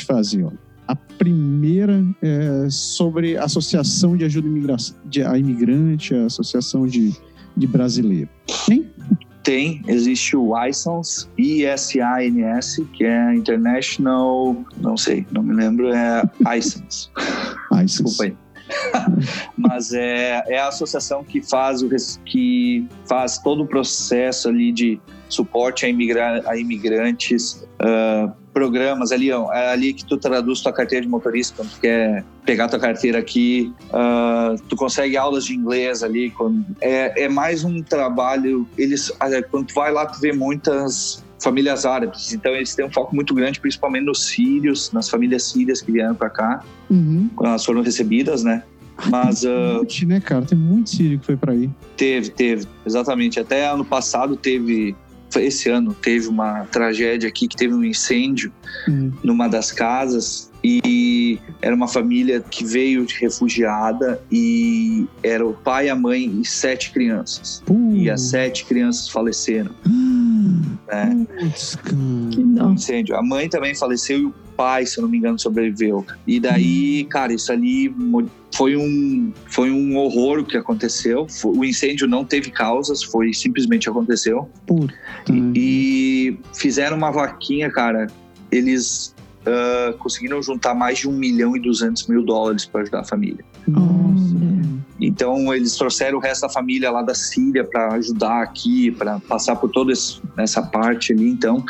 te fazer. Ó. Primeira é sobre Associação de Ajuda de, a Imigrante, a Associação de, de Brasileiro. Tem? Tem, existe o ISANS, I-S-A-N-S, que é International, não sei, não me lembro, é ISANS. Desculpa aí. Mas é, é a associação que faz, o, que faz todo o processo ali de suporte a, imigra a imigrantes, uh, programas ali, ó, é ali que tu traduz tua carteira de motorista quando tu quer pegar tua carteira aqui, uh, tu consegue aulas de inglês ali, quando, é, é mais um trabalho, eles, quando tu vai lá tu vê muitas famílias árabes, então eles têm um foco muito grande, principalmente nos sírios, nas famílias sírias que vieram para cá, uhum. quando elas foram recebidas, né? Mas. Uh, muito, né, cara? Tem muito sírio que foi para aí. Teve, teve, exatamente. Até ano passado teve esse ano teve uma tragédia aqui que teve um incêndio uhum. numa das casas e era uma família que veio de refugiada e era o pai, a mãe e sete crianças. Uhum. E as sete crianças faleceram. Uhum. Né? Que incêndio. A mãe também faleceu e o pai, se eu não me engano, sobreviveu. E daí, cara, isso ali foi um, foi um horror o que aconteceu. O incêndio não teve causas, foi simplesmente aconteceu. Puta. E, e fizeram uma vaquinha, cara. Eles uh, conseguiram juntar mais de um milhão e duzentos mil dólares para ajudar a família. Nossa. Então eles trouxeram o resto da família lá da Síria para ajudar aqui, para passar por toda essa parte ali. Então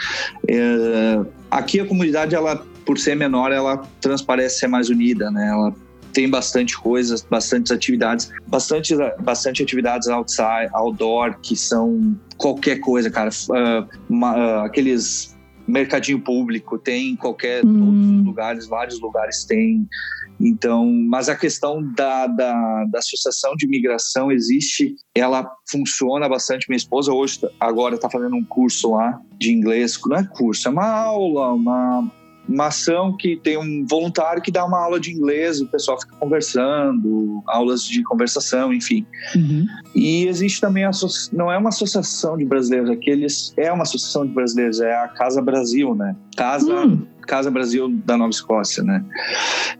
é, aqui a comunidade ela por ser menor, ela transparece ser mais unida, né? Ela tem bastante coisas, bastantes atividades, bastante, bastante atividades outside, outdoor, que são qualquer coisa, cara. Uh, uma, uh, aqueles mercadinho público, tem qualquer, hum. todos os lugares, vários lugares tem. Então, mas a questão da, da, da, associação de imigração existe, ela funciona bastante. Minha esposa hoje, agora está fazendo um curso lá de inglês, não é curso, é uma aula, uma, uma ação que tem um voluntário que dá uma aula de inglês, o pessoal fica conversando, aulas de conversação, enfim. Uhum. E existe também, a, não é uma associação de brasileiros, aqueles é uma associação de brasileiros, é a Casa Brasil, né? Casa, uhum. Casa Brasil da Nova Escócia, né?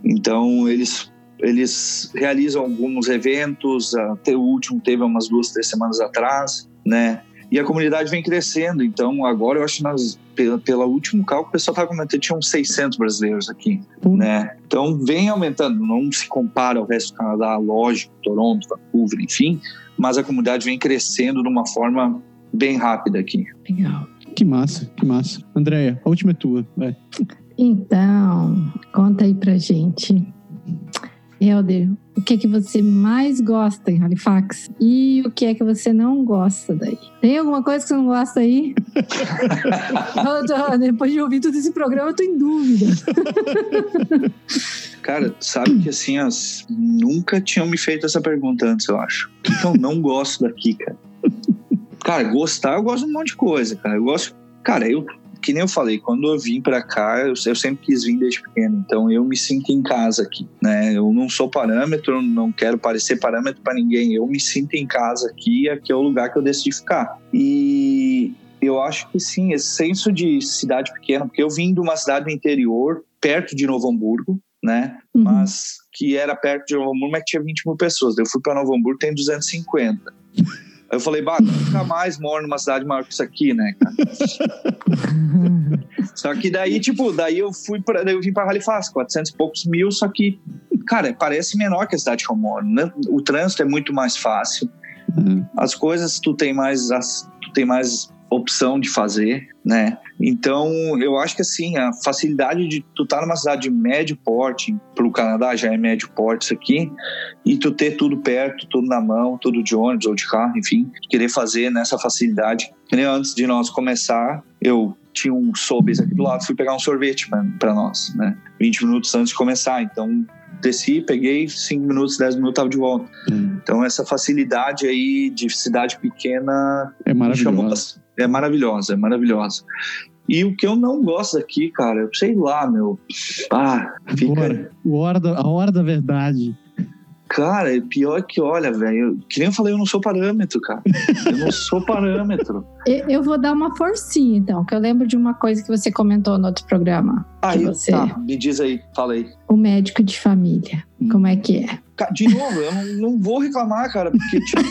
Então, eles eles realizam alguns eventos, até o último teve umas duas, três semanas atrás, né? E a comunidade vem crescendo. Então, agora eu acho que nós, pela, pela último cálculo, o pessoal estava comentando tinha uns 600 brasileiros aqui, uhum. né? Então, vem aumentando. Não se compara ao resto do Canadá, lógico, Toronto, Vancouver, enfim, mas a comunidade vem crescendo de uma forma bem rápida aqui. Legal. Que massa, que massa. Andréia, a última é tua, vai. Então, conta aí pra gente. Helder, o que é que você mais gosta em Halifax e o que é que você não gosta daí? Tem alguma coisa que você não gosta aí? tô, depois de ouvir todo esse programa, eu tô em dúvida. Cara, sabe que assim, as, nunca tinham me feito essa pergunta antes, eu acho. Então, não gosto daqui, cara. Cara, gostar, eu gosto de um monte de coisa, cara. Eu gosto. Cara, eu que nem eu falei, quando eu vim para cá, eu, eu, sempre quis vir desde pequeno, então eu me sinto em casa aqui, né? Eu não sou parâmetro, não quero parecer parâmetro para ninguém, eu me sinto em casa aqui, aqui é o lugar que eu decidi ficar. E eu acho que sim, esse senso de cidade pequena, porque eu vim de uma cidade do interior, perto de Novo Hamburgo, né? Uhum. Mas que era perto de Novo Hamburgo, mas que tinha 20 mil pessoas. Eu fui para Novo Hamburgo, tem 250. Aí eu falei, bah, nunca mais moro numa cidade maior que isso aqui, né, cara? só que daí, tipo, daí eu fui para, eu vim para Halifax, 400 e poucos mil, só que, cara, parece menor que a cidade que eu moro, né? O trânsito é muito mais fácil. Uhum. As coisas tu tem mais, as, tu tem mais opção de fazer, né? Então, eu acho que assim, a facilidade de tu estar tá numa cidade de médio porte, para o Canadá já é médio porte isso aqui, e tu ter tudo perto, tudo na mão, tudo de ônibus ou de carro, enfim, querer fazer nessa facilidade. Antes de nós começar, eu tinha um Sobeys aqui do lado, fui pegar um sorvete para nós, né? 20 minutos antes de começar, então desci, peguei, 5 minutos, 10 minutos, tava de volta. Hum. Então essa facilidade aí de cidade pequena é maravilhosa é maravilhosa, é maravilhosa. E o que eu não gosto aqui, cara, sei lá, meu. Ah, fica. A hora da, a hora da verdade. Cara, é pior que, olha, velho, que nem eu falei, eu não sou parâmetro, cara. Eu não sou parâmetro. eu vou dar uma forcinha, então, que eu lembro de uma coisa que você comentou no outro programa. Aí, você... tá, me diz aí, fala aí. O médico de família, hum. como é que é? De novo, eu não, vou reclamar, cara, porque, tipo.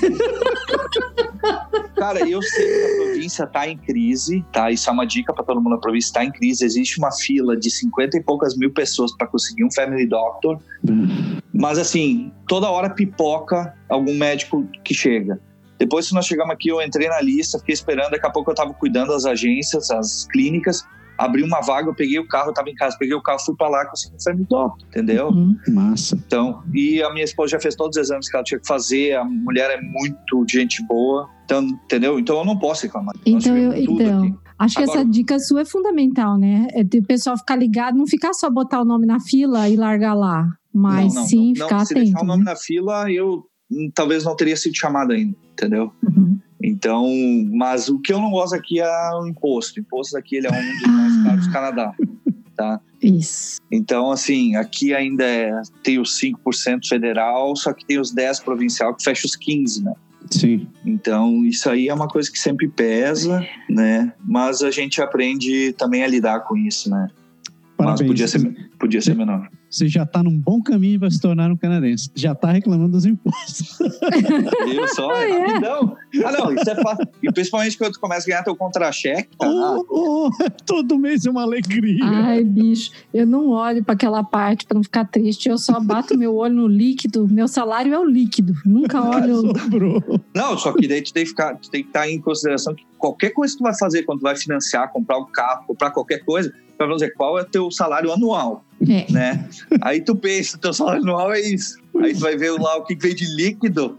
Cara, eu sei que a província está em crise, tá? Isso é uma dica para todo mundo. A província está em crise. Existe uma fila de 50 e poucas mil pessoas para conseguir um family doctor. Mas, assim, toda hora pipoca algum médico que chega. Depois que nós chegamos aqui, eu entrei na lista, fiquei esperando. Daqui a pouco eu estava cuidando das agências, as clínicas abri uma vaga, eu peguei o carro, eu tava em casa, peguei o carro, fui para lá, consegui um family doctor, entendeu? Uhum. Massa. Então, e a minha esposa já fez todos os exames que ela tinha que fazer, a mulher é muito gente boa, então, entendeu? Então eu não posso reclamar. Então, eu, então aqui. acho que Agora, essa dica sua é fundamental, né? É o pessoal ficar ligado, não ficar só botar o nome na fila e largar lá, mas não, não, sim não, ficar não, se atento. Se deixar o nome né? na fila, eu hum, talvez não teria sido chamado ainda, entendeu? Uhum. Então, mas o que eu não gosto aqui é o imposto. O imposto aqui ele é um dos mais caros do Canadá. Tá? Isso. Então, assim, aqui ainda é, tem os 5% federal, só que tem os 10% provincial, que fecha os 15%, né? Sim. Então, isso aí é uma coisa que sempre pesa, né? Mas a gente aprende também a lidar com isso, né? Parabéns. Mas podia ser, podia ser menor você já está num bom caminho para se tornar um canadense. Já está reclamando dos impostos. Viu só? É, é rapidão. Ah, não, isso é fácil. E principalmente quando tu começa a ganhar teu contra-cheque. Tá? Oh, oh, todo mês é uma alegria. Ai, bicho, eu não olho para aquela parte para não ficar triste. Eu só bato meu olho no líquido. Meu salário é o líquido. Nunca olho. não, só que daí tu tem que, ficar, tu tem que estar em consideração que qualquer coisa que tu vai fazer quando tu vai financiar, comprar um carro, comprar qualquer coisa, vai dizer qual é o teu salário anual. É. Né? Aí tu pensa, teu salário anual é isso. Aí tu vai ver lá o que veio de líquido.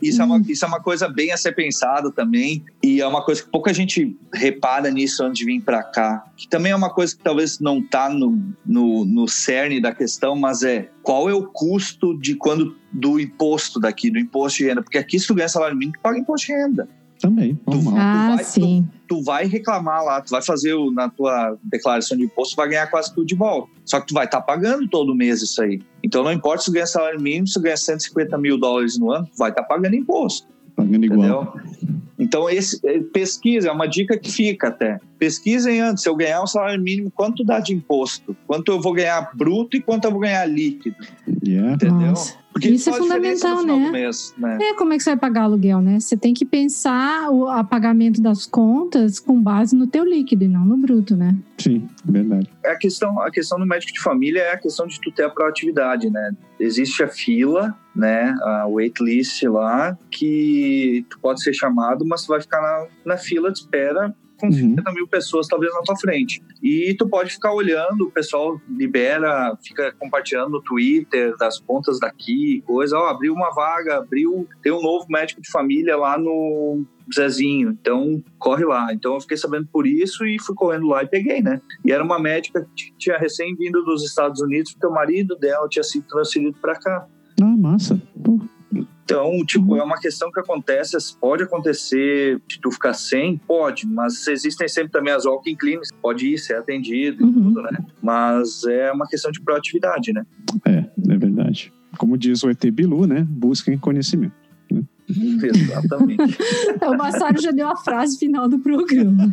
Isso é, uma, isso é uma coisa bem a ser pensado também. E é uma coisa que pouca gente repara nisso antes de vir para cá. Que também é uma coisa que talvez não tá no, no, no cerne da questão, mas é qual é o custo de quando do imposto daqui, do imposto de renda? Porque aqui, se tu ganha salário mínimo, tu paga imposto de renda. Também, normal. Ah, tu vai, sim. Tu, tu, vai reclamar lá, tu vai fazer o, na tua declaração de imposto, tu vai ganhar quase tudo de volta. Só que tu vai estar tá pagando todo mês isso aí. Então não importa se tu ganha salário mínimo, se tu ganha 150 mil dólares no ano, tu vai estar tá pagando imposto. Pagando igual. Então, esse, é, pesquisa, é uma dica que fica até. Pesquisem antes, se eu ganhar um salário mínimo, quanto dá de imposto? Quanto eu vou ganhar bruto e quanto eu vou ganhar líquido? Yeah. Entendeu? Nossa. Porque Isso é fundamental, né? Mês, né? É, como é que você vai pagar aluguel, né? Você tem que pensar o a pagamento das contas com base no teu líquido e não no bruto, né? Sim, verdade. É a questão, a questão do médico de família é a questão de tu ter a proatividade, né? Existe a fila, né, a waitlist lá, que tu pode ser chamado, mas tu vai ficar na, na fila de espera com 50 uhum. mil pessoas talvez na tua frente. E tu pode ficar olhando, o pessoal libera, fica compartilhando no Twitter das contas daqui, coisa, ó, abriu uma vaga, abriu, tem um novo médico de família lá no Zezinho, então corre lá. Então eu fiquei sabendo por isso e fui correndo lá e peguei, né? E era uma médica que tinha recém vindo dos Estados Unidos, porque o marido dela tinha sido transferido para cá. Ah, massa. Pô. Então, tipo, uhum. é uma questão que acontece, pode acontecer de tu ficar sem, pode, mas existem sempre também as walking clinics, pode ir, ser atendido uhum. e tudo, né? Mas é uma questão de proatividade, né? É, é verdade. Como diz o ET Bilu, né? Busquem conhecimento. Né? Exatamente. o Massaro já deu a frase final do programa.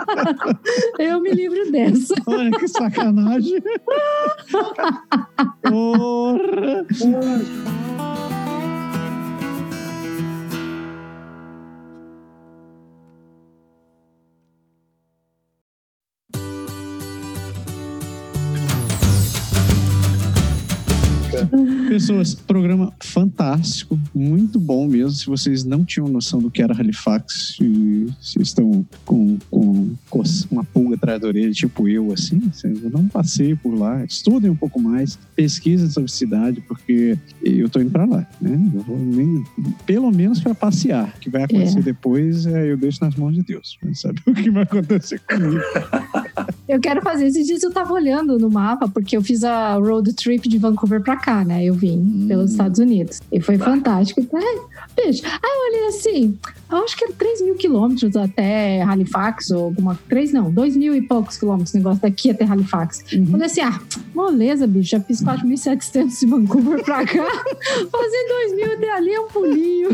Eu me livro dessa. Olha que sacanagem. Porra. Pessoas, programa fantástico, muito bão mesmo. Se vocês não tinham noção do que era Halifax e se estão com, com, com uma pulga atrás da orelha, tipo eu, assim, eu não passei por lá. Estudem um pouco mais, pesquisem sobre a cidade, porque eu tô indo para lá, né? Eu vou nem, pelo menos para passear. O que vai acontecer é. depois, é, eu deixo nas mãos de Deus. Sabe o que vai acontecer comigo? Eu quero fazer. Esses dias eu tava olhando no mapa, porque eu fiz a road trip de Vancouver pra cá, né? Eu vim hum. pelos Estados Unidos. E foi fantástico. É, bicho. Aí eu olhei assim, eu acho que era 3 mil quilômetros até Halifax, ou alguma. 3 não, 2 mil e poucos quilômetros negócio daqui até Halifax. Uhum. Falei assim, ah, moleza, bicho, já fiz 4.700 de Vancouver pra cá. Fazer 2 mil até ali é um pulinho.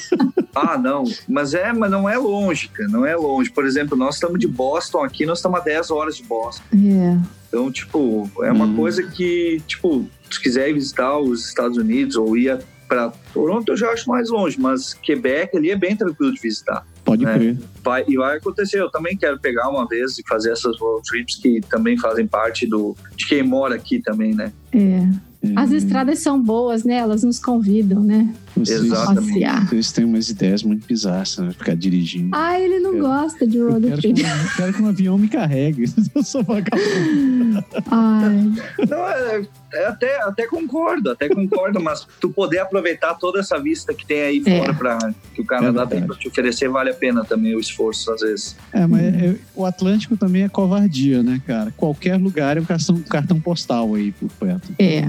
ah, não. Mas é, mas não é longe, cara. Não é longe. Por exemplo, nós estamos de Boston aqui, nós estamos a 10 horas de Boston. É. Então, tipo, é uma hum. coisa que, tipo, se quiser visitar os Estados Unidos ou ir para Toronto, eu já acho mais longe, mas Quebec ali é bem tranquilo de visitar. Pode né? crer. Vai, e vai acontecer. Eu também quero pegar uma vez e fazer essas road trips que também fazem parte do de quem mora aqui também, né? É. As estradas são boas, né? Elas nos convidam, né? Vocês, Exatamente. Vocês têm umas ideias muito bizarras, né? Ficar dirigindo. Ah, ele não eu, gosta de road trip. Que, eu quero que um avião me carregue. Eu sou vagabundo. Ai. Não, é, até, até concordo, até concordo, mas tu poder aproveitar toda essa vista que tem aí fora é. para que o Canadá é tem para te oferecer, vale a pena também o esforço, às vezes. É, mas é, o Atlântico também é covardia, né, cara? Qualquer lugar é um cartão, cartão postal aí por perto. É.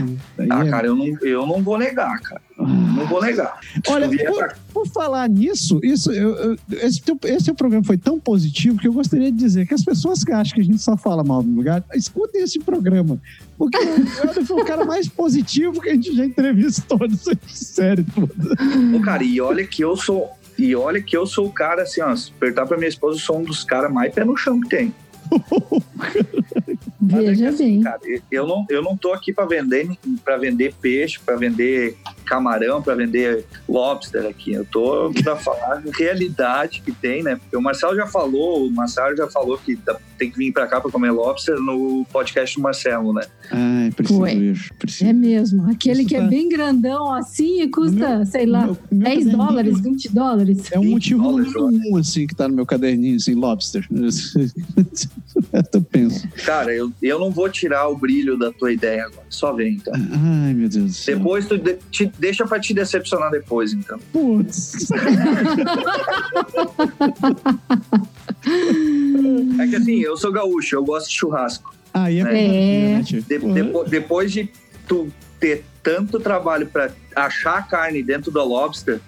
ah, cara, eu não, eu não vou negar, cara. Não vou negar. Olha, por, por, falar nisso, isso, eu, eu, esse, esse programa foi tão positivo que eu gostaria de dizer que as pessoas que acham que a gente só fala mal do lugar, escutem esse programa. Porque o foi o cara mais positivo que a gente já entrevistou nessa série toda. Ô, cara, e olha que eu sou. E olha que eu sou o cara, assim, ó, se perguntar pra minha esposa, eu sou um dos caras mais pé no chão que tem. Veja é assim, bem. Cara, eu não, eu não tô aqui para vender para vender peixe, para vender camarão, para vender lobster aqui. Eu tô para falar de realidade que tem, né? Porque o Marcelo já falou, o Marcelo já falou que tem que vir para cá para comer lobster no podcast do Marcelo, né? Ai, preciso Ué, ir. Preciso. É mesmo. Aquele Isso que é tá... é bem grandão assim e custa, meu, sei lá, meu, meu 10 dólares, 20 dólares. É um motivo número um, assim, que tá no meu caderninho, assim, lobster. eu penso. Cara, eu, eu não vou tirar o brilho da tua ideia agora. Só vem, então. Ai, meu Deus. Depois tu de, te, deixa pra te decepcionar depois, então. Putz. é que assim, eu sou gaúcho, eu gosto de churrasco. Ah, é, né? é. De, depo, depois de tu ter tanto trabalho para achar a carne dentro do lobster,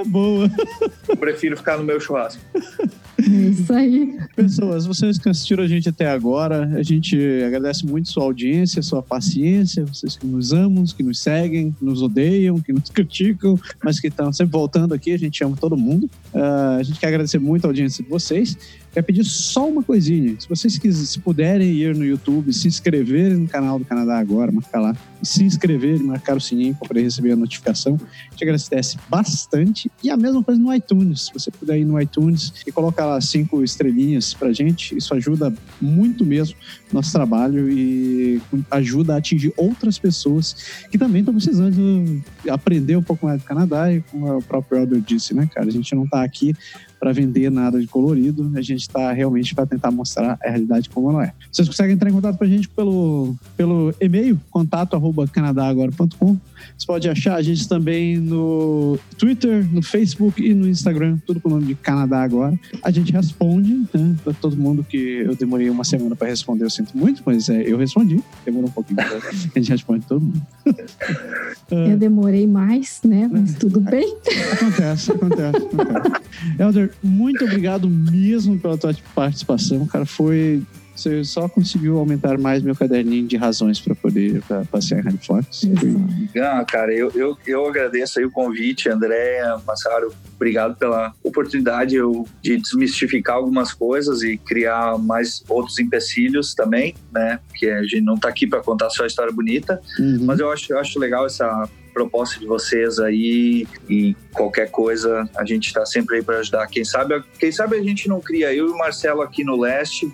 é boa. Eu prefiro ficar no meu churrasco. É isso aí. Pessoas, vocês que assistiram a gente até agora, a gente agradece muito sua audiência, sua paciência, vocês que nos amam, que nos seguem, que nos odeiam, que nos criticam, mas que estão sempre voltando aqui, a gente ama todo mundo. Uh, a gente quer agradecer muito a audiência de vocês. Quer pedir só uma coisinha. Se vocês quiserem, se puderem ir no YouTube, se inscreverem no canal do Canadá agora, marcar lá, se inscrever e marcar o sininho para poder receber a notificação, gente agradece bastante. E a mesma coisa no iTunes. Se você puder ir no iTunes e colocar lá cinco estrelinhas pra gente, isso ajuda muito mesmo nosso trabalho e ajuda a atingir outras pessoas que também estão precisando aprender um pouco mais do Canadá e como o próprio Elder disse, né, cara? A gente não está aqui para vender nada de colorido, a gente está realmente para tentar mostrar a realidade como ela é. Vocês conseguem entrar em contato com a gente pelo, pelo e-mail, contato arroba canadagora.com. Você pode achar a gente também no Twitter, no Facebook e no Instagram, tudo com o nome de Canadá Agora. A gente responde, né, para todo mundo que eu demorei uma semana para responder, eu sinto muito, mas é, eu respondi. Demorou um pouquinho, a gente responde todo mundo. eu demorei mais, né, mas tudo bem. Acontece, acontece. acontece. Elder, muito obrigado mesmo pela tua participação, cara. Foi você só conseguiu aumentar mais meu caderninho de razões para poder pra passear em Halifax. Ah, cara, eu, eu, eu agradeço aí o convite, Andréa, Massaro. Obrigado pela oportunidade eu, de desmistificar algumas coisas e criar mais outros empecilhos também, né? Porque a gente não está aqui para contar só a história bonita, uhum. mas eu acho, eu acho legal essa proposta de vocês aí e qualquer coisa a gente está sempre aí para ajudar. Quem sabe, quem sabe a gente não cria eu e o Marcelo aqui no leste,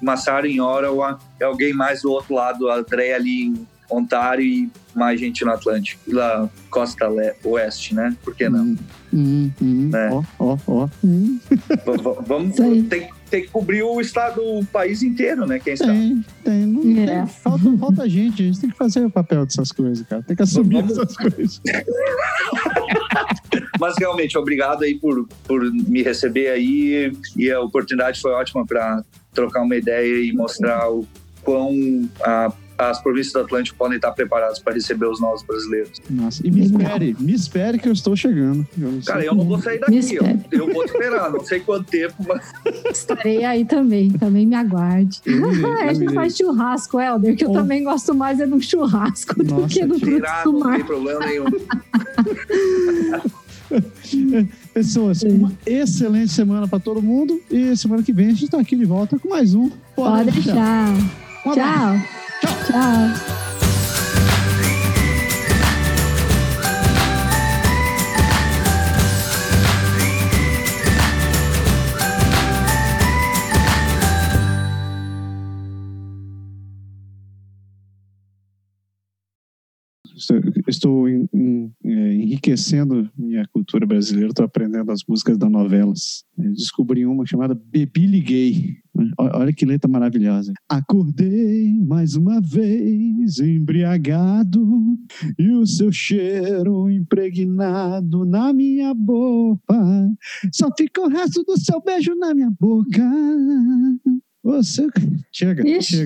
Massaro em Ottawa, é alguém mais do outro lado, a André ali em Ontário e mais gente no Atlântico, lá costa oeste, né? Por que não? Hum, hum, né? Ó, ó, ó. Hum. Vamos ter, ter, que cobrir o estado, o país inteiro, né? Quem sabe? Tem, tem. Não, é. tem falta, falta gente, a gente tem que fazer o papel dessas coisas, cara. Tem que assumir Vamos... essas coisas. Mas realmente, obrigado aí por, por me receber aí e a oportunidade foi ótima para trocar uma ideia e mostrar o quão a as províncias do Atlântico podem estar preparadas para receber os novos brasileiros. Nossa, e me espere, me espere que eu estou chegando. Eu Cara, eu não vou sair daqui, eu, eu, vou esperar, não sei quanto tempo, mas. Estarei aí também, também me aguarde. a gente faz churrasco, Helder, que eu oh. também gosto mais é do churrasco Nossa, do que do tirar, do mar. Não tem problema nenhum. Pessoas, uma excelente semana para todo mundo. E semana que vem a gente está aqui de volta com mais um. Pode, Pode deixar. Um Tchau. Tchau. Estou em, em, é, enriquecendo minha cultura brasileira, estou aprendendo as músicas das novelas. descobri uma chamada Bebi Liguei. Olha que letra maravilhosa. Acordei mais uma vez embriagado e o seu cheiro impregnado na minha boca. Só fica o resto do seu beijo na minha boca. Você. Chega, Ixi. chega.